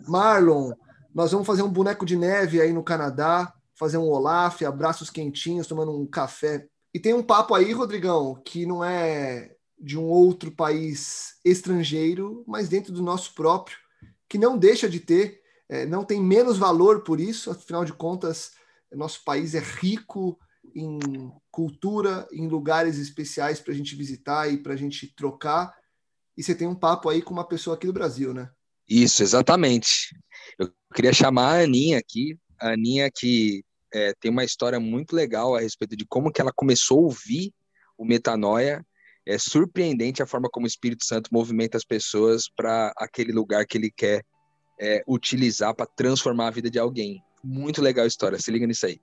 Marlon, nós vamos fazer um boneco de neve aí no Canadá, fazer um Olaf, abraços quentinhos, tomando um café e tem um papo aí, Rodrigão, que não é de um outro país estrangeiro, mas dentro do nosso próprio, que não deixa de ter, é, não tem menos valor por isso, afinal de contas, nosso país é rico em cultura, em lugares especiais para a gente visitar e para a gente trocar. E você tem um papo aí com uma pessoa aqui do Brasil, né?
Isso, exatamente. Eu queria chamar a Aninha aqui, a Aninha que é, tem uma história muito legal a respeito de como que ela começou a ouvir o metanoia. É surpreendente a forma como o Espírito Santo movimenta as pessoas para aquele lugar que ele quer é, utilizar para transformar a vida de alguém. Muito legal a história, se liga nisso aí.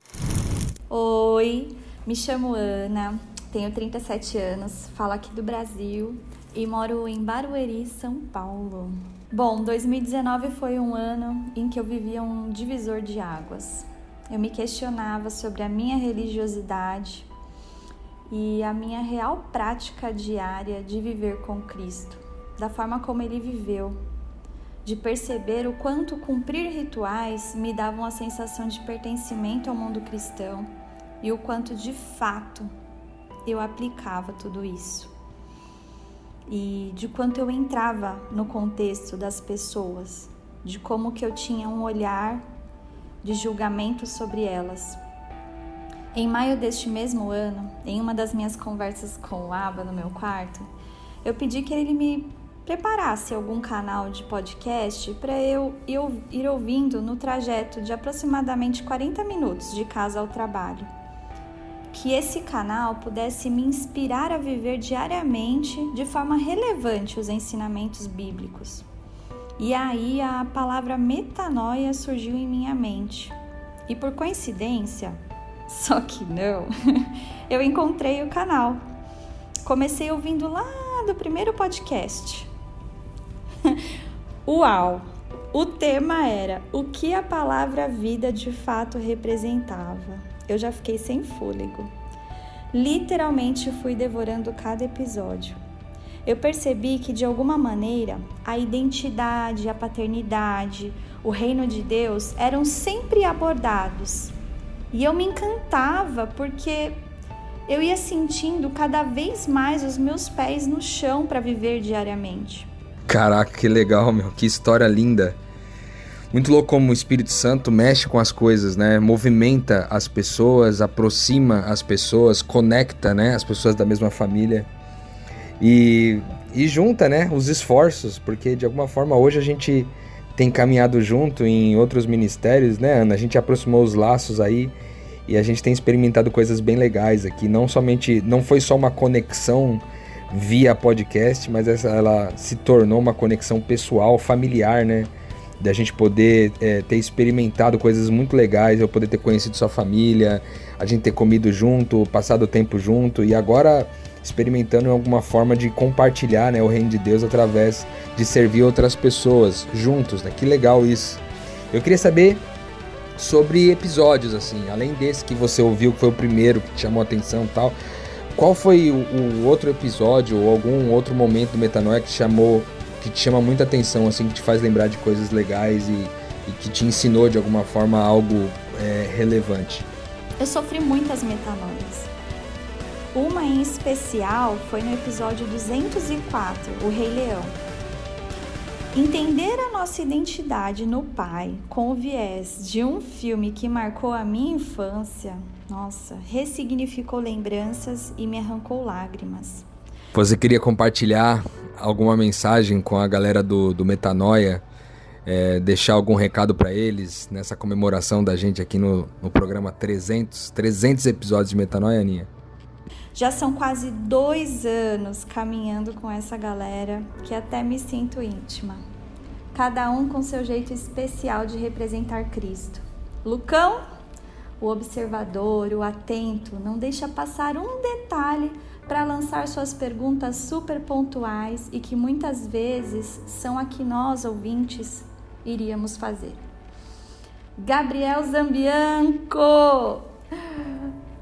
Oi, me chamo Ana, tenho 37 anos, falo aqui do Brasil e moro em Barueri, São Paulo. Bom, 2019 foi um ano em que eu vivia um divisor de águas eu me questionava sobre a minha religiosidade e a minha real prática diária de viver com Cristo, da forma como ele viveu, de perceber o quanto cumprir rituais me davam a sensação de pertencimento ao mundo cristão e o quanto de fato eu aplicava tudo isso. E de quanto eu entrava no contexto das pessoas, de como que eu tinha um olhar de julgamento sobre elas. Em maio deste mesmo ano, em uma das minhas conversas com o Aba no meu quarto, eu pedi que ele me preparasse algum canal de podcast para eu ir ouvindo no trajeto de aproximadamente 40 minutos de casa ao trabalho. Que esse canal pudesse me inspirar a viver diariamente de forma relevante os ensinamentos bíblicos. E aí a palavra metanoia surgiu em minha mente. E por coincidência, <laughs> só que não, <laughs> eu encontrei o canal. Comecei ouvindo lá do primeiro podcast. <laughs> Uau! O tema era o que a palavra vida de fato representava. Eu já fiquei sem fôlego. Literalmente fui devorando cada episódio. Eu percebi que de alguma maneira a identidade, a paternidade, o reino de Deus eram sempre abordados. E eu me encantava porque eu ia sentindo cada vez mais os meus pés no chão para viver diariamente.
Caraca, que legal, meu. Que história linda. Muito louco como o Espírito Santo mexe com as coisas, né? Movimenta as pessoas, aproxima as pessoas, conecta, né? As pessoas da mesma família. E, e junta, né? Os esforços, porque de alguma forma hoje a gente tem caminhado junto em outros ministérios, né, Ana? A gente aproximou os laços aí e a gente tem experimentado coisas bem legais aqui. Não somente, não foi só uma conexão via podcast, mas essa, ela se tornou uma conexão pessoal, familiar, né? Da gente poder é, ter experimentado coisas muito legais, eu poder ter conhecido sua família, a gente ter comido junto, passado tempo junto e agora experimentando alguma forma de compartilhar né, o reino de Deus através de servir outras pessoas juntos, né? Que legal isso. Eu queria saber sobre episódios, assim, além desse que você ouviu, que foi o primeiro que te chamou a atenção tal. Qual foi o, o, outro episódio ou algum outro momento do Metanoia que chamou, que te chama muita atenção, assim, que te faz lembrar de coisas legais e, e que te ensinou de alguma forma algo é, relevante?
Eu sofri muitas metanoias. Uma em especial foi no episódio 204, O Rei Leão. Entender a nossa identidade no Pai com o viés de um filme que marcou a minha infância nossa, ressignificou lembranças e me arrancou lágrimas.
Você queria compartilhar alguma mensagem com a galera do, do Metanoia? É, deixar algum recado para eles nessa comemoração da gente aqui no, no programa 300, 300 episódios de Metanoia, Aninha?
Já são quase dois anos caminhando com essa galera que até me sinto íntima. Cada um com seu jeito especial de representar Cristo. Lucão o observador, o atento, não deixa passar um detalhe para lançar suas perguntas super pontuais e que muitas vezes são a que nós, ouvintes, iríamos fazer. Gabriel Zambianco!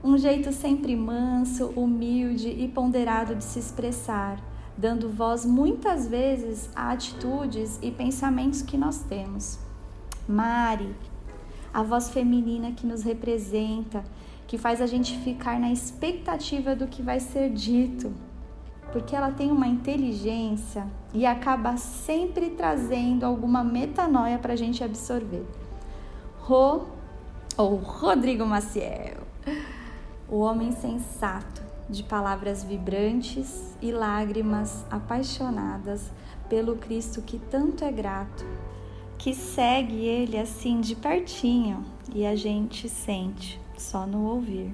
Um jeito sempre manso, humilde e ponderado de se expressar, dando voz muitas vezes a atitudes e pensamentos que nós temos. Mari, a voz feminina que nos representa, que faz a gente ficar na expectativa do que vai ser dito, porque ela tem uma inteligência e acaba sempre trazendo alguma metanoia para a gente absorver. Ro, ou Rodrigo Maciel, o homem sensato, de palavras vibrantes e lágrimas apaixonadas pelo Cristo que tanto é grato que segue ele assim de pertinho e a gente sente só no ouvir.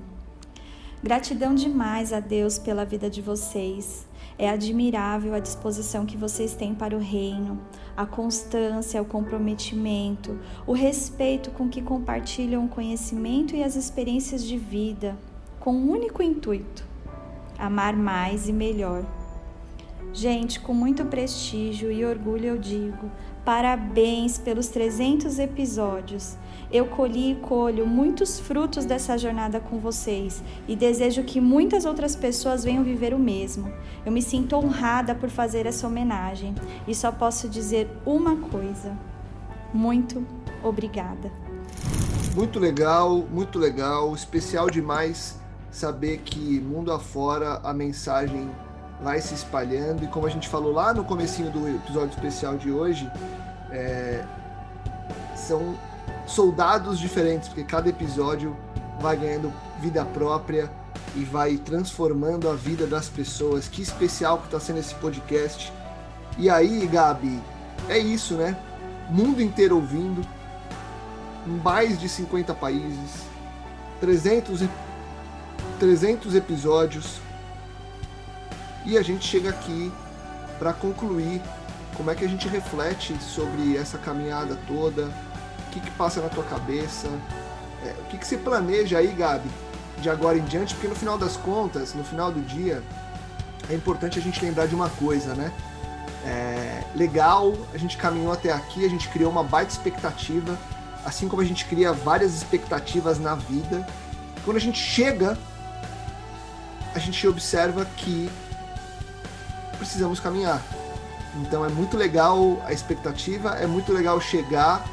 Gratidão demais a Deus pela vida de vocês. É admirável a disposição que vocês têm para o reino, a constância, o comprometimento, o respeito com que compartilham o conhecimento e as experiências de vida, com um único intuito: amar mais e melhor. Gente, com muito prestígio e orgulho eu digo: Parabéns pelos 300 episódios. Eu colhi e colho muitos frutos dessa jornada com vocês e desejo que muitas outras pessoas venham viver o mesmo. Eu me sinto honrada por fazer essa homenagem e só posso dizer uma coisa: muito obrigada.
Muito legal, muito legal, especial demais saber que mundo afora a mensagem vai se espalhando e como a gente falou lá no comecinho do episódio especial de hoje, é, são soldados diferentes, porque cada episódio vai ganhando vida própria e vai transformando a vida das pessoas. Que especial que está sendo esse podcast. E aí, Gabi, é isso, né? Mundo inteiro ouvindo, mais de 50 países, 300 300 episódios e a gente chega aqui para concluir como é que a gente reflete sobre essa caminhada toda, o que, que passa na tua cabeça, é, o que, que você planeja aí, Gabi, de agora em diante, porque no final das contas, no final do dia, é importante a gente lembrar de uma coisa, né? É, legal, a gente caminhou até aqui, a gente criou uma baita expectativa, assim como a gente cria várias expectativas na vida. Quando a gente chega, a gente observa que precisamos caminhar. Então é muito legal a expectativa, é muito legal chegar,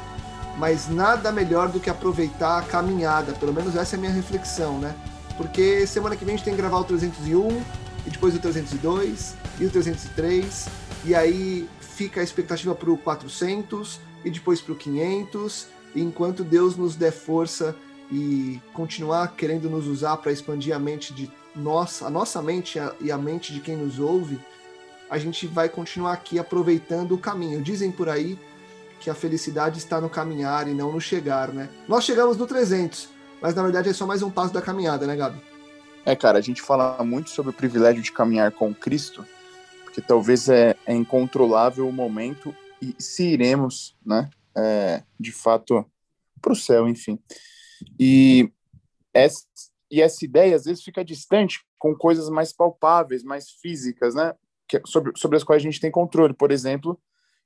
mas nada melhor do que aproveitar a caminhada. Pelo menos essa é a minha reflexão, né? Porque semana que vem a gente tem que gravar o 301, e depois o 302, e o 303, e aí fica a expectativa para o 400, e depois para o 500, e enquanto Deus nos der força e continuar querendo nos usar para expandir a mente de nós, a nossa mente e a mente de quem nos ouve, a gente vai continuar aqui aproveitando o caminho. Dizem por aí que a felicidade está no caminhar e não no chegar, né? Nós chegamos no 300, mas na verdade é só mais um passo da caminhada, né, Gabi?
É, cara, a gente fala muito sobre o privilégio de caminhar com Cristo, porque talvez é, é incontrolável o momento e se iremos, né, é, de fato, para o céu, enfim. E essa, e essa ideia às vezes fica distante com coisas mais palpáveis, mais físicas, né? que, sobre, sobre as quais a gente tem controle. Por exemplo,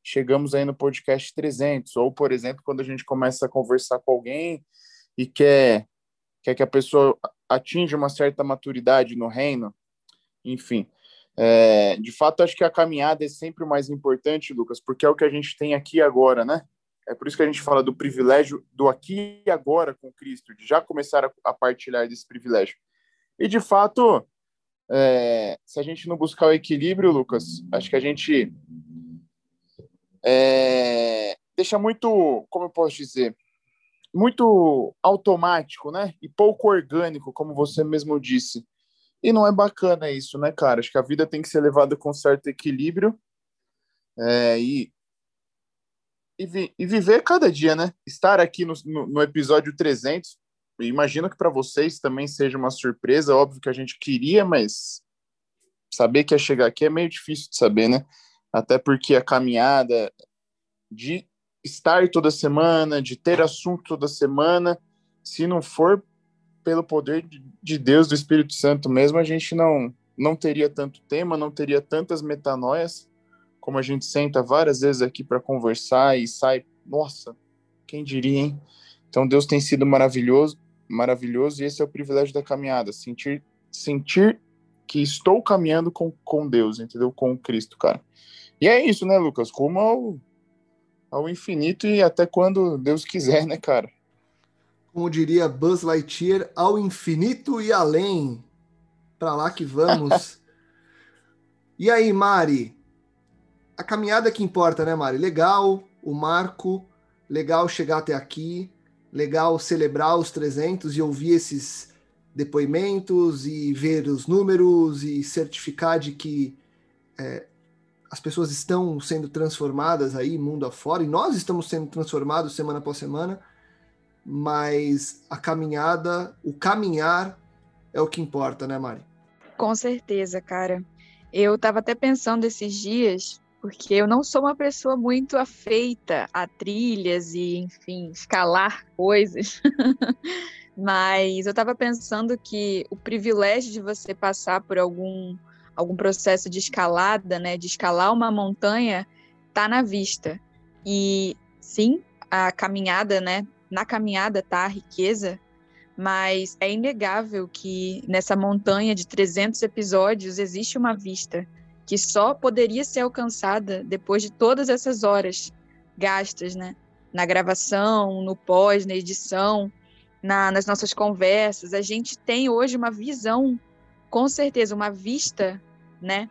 chegamos aí no podcast 300, ou, por exemplo, quando a gente começa a conversar com alguém e quer, quer que a pessoa atinja uma certa maturidade no reino, enfim. É, de fato, acho que a caminhada é sempre o mais importante, Lucas, porque é o que a gente tem aqui agora, né? É por isso que a gente fala do privilégio do aqui e agora com Cristo, de já começar a, a partilhar desse privilégio. E, de fato, é, se a gente não buscar o equilíbrio, Lucas, acho que a gente é, deixa muito, como eu posso dizer, muito automático, né? E pouco orgânico, como você mesmo disse. E não é bacana isso, né, cara? Acho que a vida tem que ser levada com certo equilíbrio é, e, e, vi, e, viver cada dia, né? Estar aqui no, no, no episódio 300 imagino que para vocês também seja uma surpresa, óbvio que a gente queria, mas saber que ia chegar aqui é meio difícil de saber, né? Até porque a caminhada de estar toda semana, de ter assunto toda semana, se não for pelo poder de Deus, do Espírito Santo mesmo, a gente não não teria tanto tema, não teria tantas metanoias, como a gente senta várias vezes aqui para conversar e sai, nossa, quem diria, hein? Então Deus tem sido maravilhoso maravilhoso e esse é o privilégio da caminhada, sentir sentir que estou caminhando com, com Deus, entendeu? Com Cristo, cara. E é isso, né, Lucas? Rumo ao, ao infinito e até quando Deus quiser, né, cara?
Como diria Buzz Lightyear, ao infinito e além. Para lá que vamos. <laughs> e aí, Mari? A caminhada que importa, né, Mari? Legal, o marco, legal chegar até aqui legal celebrar os 300 e ouvir esses depoimentos e ver os números e certificar de que é, as pessoas estão sendo transformadas aí mundo afora e nós estamos sendo transformados semana após semana, mas a caminhada, o caminhar é o que importa, né, Mari?
Com certeza, cara. Eu estava até pensando esses dias porque eu não sou uma pessoa muito afeita a trilhas e, enfim, escalar coisas. <laughs> Mas eu estava pensando que o privilégio de você passar por algum, algum processo de escalada, né, de escalar uma montanha, tá na vista. E sim, a caminhada, né, na caminhada tá a riqueza, mas é inegável que nessa montanha de 300 episódios existe uma vista que só poderia ser alcançada depois de todas essas horas gastas, né? Na gravação, no pós, na edição, na, nas nossas conversas. A gente tem hoje uma visão, com certeza, uma vista, né?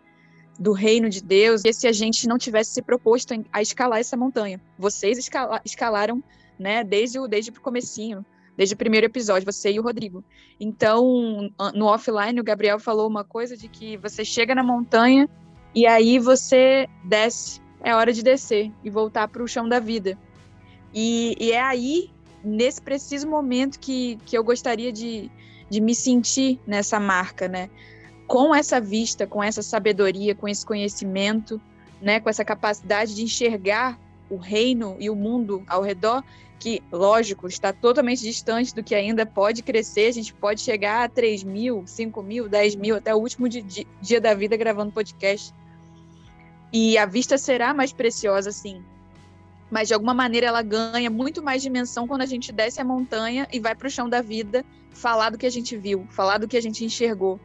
Do reino de Deus, e se a gente não tivesse se proposto a escalar essa montanha. Vocês escala, escalaram, né, desde o, desde o comecinho, desde o primeiro episódio, você e o Rodrigo. Então, no offline, o Gabriel falou uma coisa de que você chega na montanha e aí você desce, é hora de descer e voltar para o chão da vida. E, e, é aí, nesse preciso momento, que, que eu gostaria de, de me sentir nessa marca, né? Com essa vista, com essa sabedoria, com esse conhecimento, né? Com essa capacidade de enxergar o reino e o mundo ao redor, que, lógico, está totalmente distante do que ainda pode crescer. A gente pode chegar a 3 mil, 5 mil, 10 mil, até o último dia da vida gravando podcast. E a vista será mais preciosa, sim. Mas de alguma maneira ela ganha muito mais dimensão quando a gente desce a montanha e vai para o chão da vida falar do que a gente viu, falar do que a gente enxergou,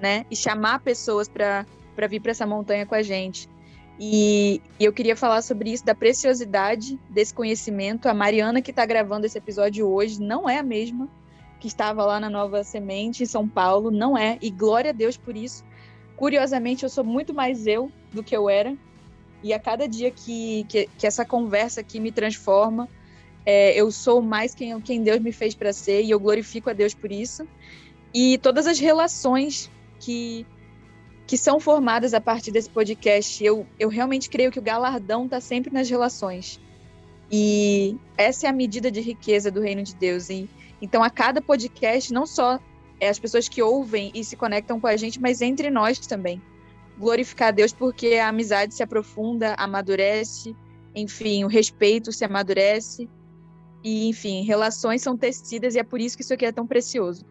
né? E chamar pessoas para vir para essa montanha com a gente. E, e, eu queria falar sobre isso, da preciosidade desse conhecimento. A Mariana, que está gravando esse episódio hoje, não é a mesma que estava lá na Nova Semente, em São Paulo, não é. E glória a Deus por isso. Curiosamente, eu sou muito mais eu do que eu era. E a cada dia que, que, que essa conversa aqui me transforma, é, eu sou mais quem, quem Deus me fez para ser e eu glorifico a Deus por isso. E todas as relações que, que são formadas a partir desse podcast, eu, eu realmente creio que o galardão está sempre nas relações. E essa é a medida de riqueza do reino de Deus. E, então, a cada podcast, não só é as pessoas que ouvem e se conectam com a gente, mas entre nós também glorificar a Deus porque a amizade se aprofunda, amadurece, enfim, o respeito se amadurece. E, enfim, relações são tecidas e é por isso que isso aqui é tão precioso.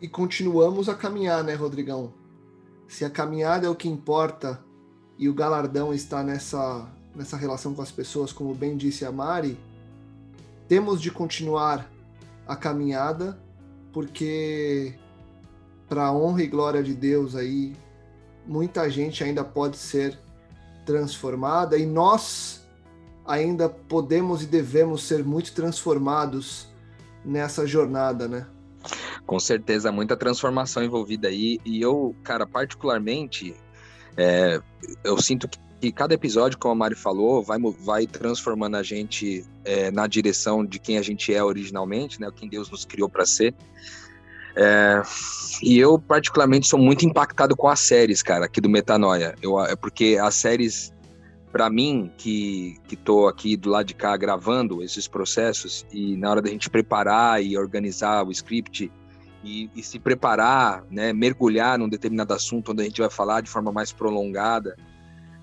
E continuamos a caminhar, né, Rodrigão? Se a caminhada é o que importa e o galardão está nessa, nessa relação com as pessoas, como bem disse a Mari, temos de continuar a caminhada, porque para a honra e glória de Deus aí, muita gente ainda pode ser transformada e nós ainda podemos e devemos ser muito transformados nessa jornada, né?
Com certeza, muita transformação envolvida aí. E eu, cara, particularmente, é, eu sinto que, que, cada episódio, como a Mari falou, vai, vai transformando a gente é, na direção de quem a gente é originalmente, né? Quem Deus nos criou para ser. É, e eu, particularmente, sou muito impactado com as séries, cara, aqui do Metanoia. Eu, é porque as séries, para mim, que, que tô aqui do lado de cá gravando esses processos, e na hora da gente preparar e organizar o script e, e se preparar, né, mergulhar num determinado assunto onde a gente vai falar de forma mais prolongada,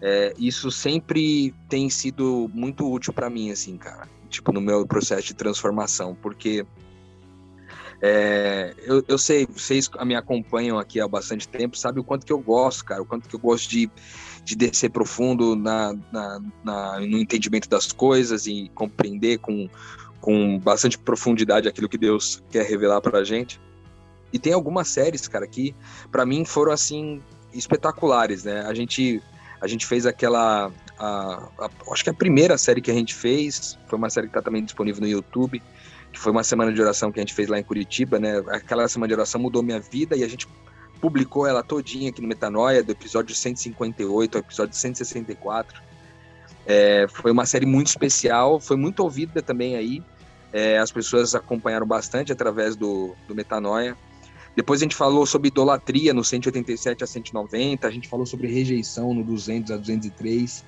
é, isso sempre tem sido muito útil para mim, assim, cara. Tipo, no meu processo de transformação, porque é, eu, eu, sei, vocês me acompanham aqui há bastante tempo, sabe o quanto que eu gosto, cara, o quanto que eu gosto de, de descer profundo na, na, na, no entendimento das coisas e compreender com, com bastante profundidade aquilo que Deus quer revelar pra gente. E tem algumas séries, cara, que para mim foram assim espetaculares, né? A gente a gente fez aquela a, a, acho que a primeira série que a gente fez foi uma série que está também disponível no YouTube, que foi uma semana de oração que a gente fez lá em Curitiba, né? Aquela semana de oração mudou minha vida e a gente publicou ela todinha aqui no Metanoia, do episódio 158 ao episódio 164. É, foi uma série muito especial, foi muito ouvida também aí. É, as pessoas acompanharam bastante através do, do Metanoia. Depois a gente falou sobre idolatria no 187 a 190, a gente falou sobre rejeição no 200 a 203.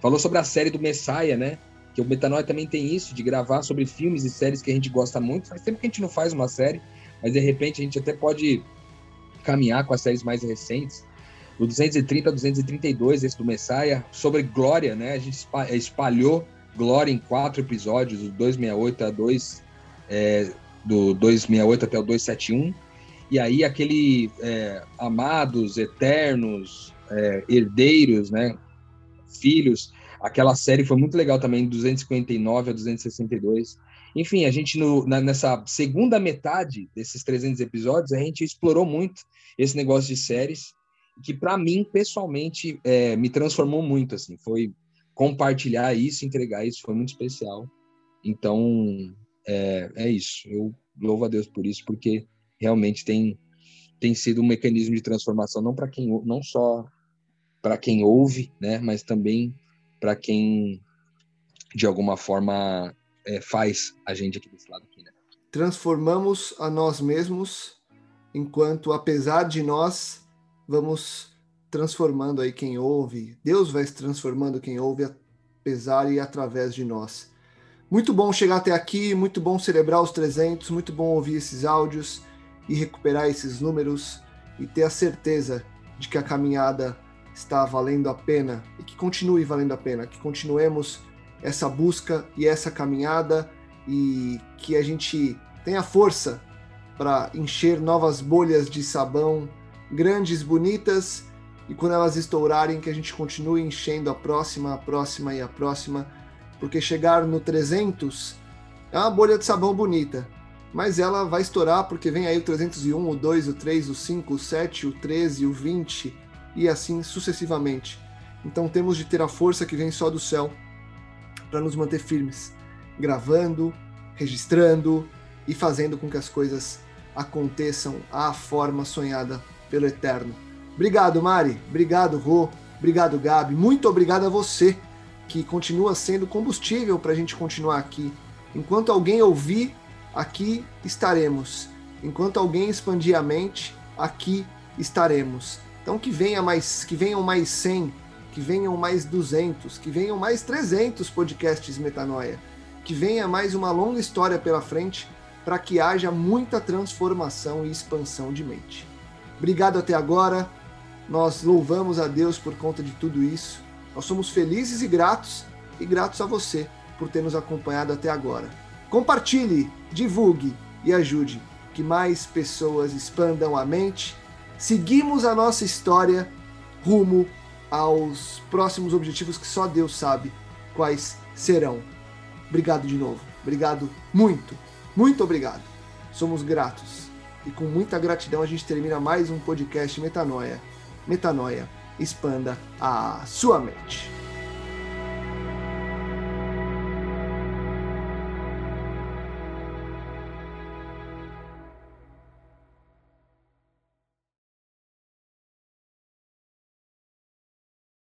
Falou sobre a série do Messiah, né? que o Metanoia também tem isso, de gravar sobre filmes e séries que a gente gosta muito. Faz tempo que a gente não faz uma série, mas de repente a gente até pode caminhar com as séries mais recentes. Do 230 a 232, esse do Messiah, sobre Glória, né? A gente espalhou Glória em quatro episódios, do 268 a 2, é, do 268 até o 271. E aí aquele é, amados, eternos, é, herdeiros, né? Filhos, Aquela série foi muito legal também, 259 a 262. Enfim, a gente no, na, nessa segunda metade desses 300 episódios, a gente explorou muito esse negócio de séries, que para mim, pessoalmente, é, me transformou muito, assim, foi compartilhar isso, entregar isso, foi muito especial. Então, é, é isso. Eu louvo a Deus por isso, porque realmente tem, tem sido um mecanismo de transformação, não para quem não só para quem ouve, né, mas também para quem de alguma forma é, faz a gente aqui desse lado aqui, né?
Transformamos a nós mesmos, enquanto apesar de nós vamos transformando aí quem ouve. Deus vai transformando quem ouve apesar e através de nós. Muito bom chegar até aqui, muito bom celebrar os 300, muito bom ouvir esses áudios e recuperar esses números e ter a certeza de que a caminhada está valendo a pena e que continue valendo a pena, que continuemos essa busca e essa caminhada e que a gente tenha força para encher novas bolhas de sabão grandes, bonitas e quando elas estourarem que a gente continue enchendo a próxima, a próxima e a próxima, porque chegar no 300 é uma bolha de sabão bonita, mas ela vai estourar porque vem aí o 301, o 2, o 3, o 5, o 7, o 13, o 20 e assim sucessivamente. Então temos de ter a força que vem só do céu para nos manter firmes, gravando, registrando e fazendo com que as coisas aconteçam à forma sonhada pelo Eterno. Obrigado, Mari. Obrigado, Rô. Obrigado, Gabi. Muito obrigado a você que continua sendo combustível para a gente continuar aqui. Enquanto alguém ouvir aqui estaremos. Enquanto alguém expandir a mente, aqui estaremos. Então que venha mais, que venham mais 100, que venham mais 200, que venham mais 300 podcasts Metanoia, que venha mais uma longa história pela frente para que haja muita transformação e expansão de mente. Obrigado até agora. Nós louvamos a Deus por conta de tudo isso. Nós somos felizes e gratos e gratos a você por ter nos acompanhado até agora. Compartilhe, divulgue e ajude que mais pessoas expandam a mente. Seguimos a nossa história rumo aos próximos objetivos que só Deus sabe quais serão. Obrigado de novo. Obrigado muito. Muito obrigado. Somos gratos. E com muita gratidão a gente termina mais um podcast Metanoia. Metanoia, expanda a sua mente.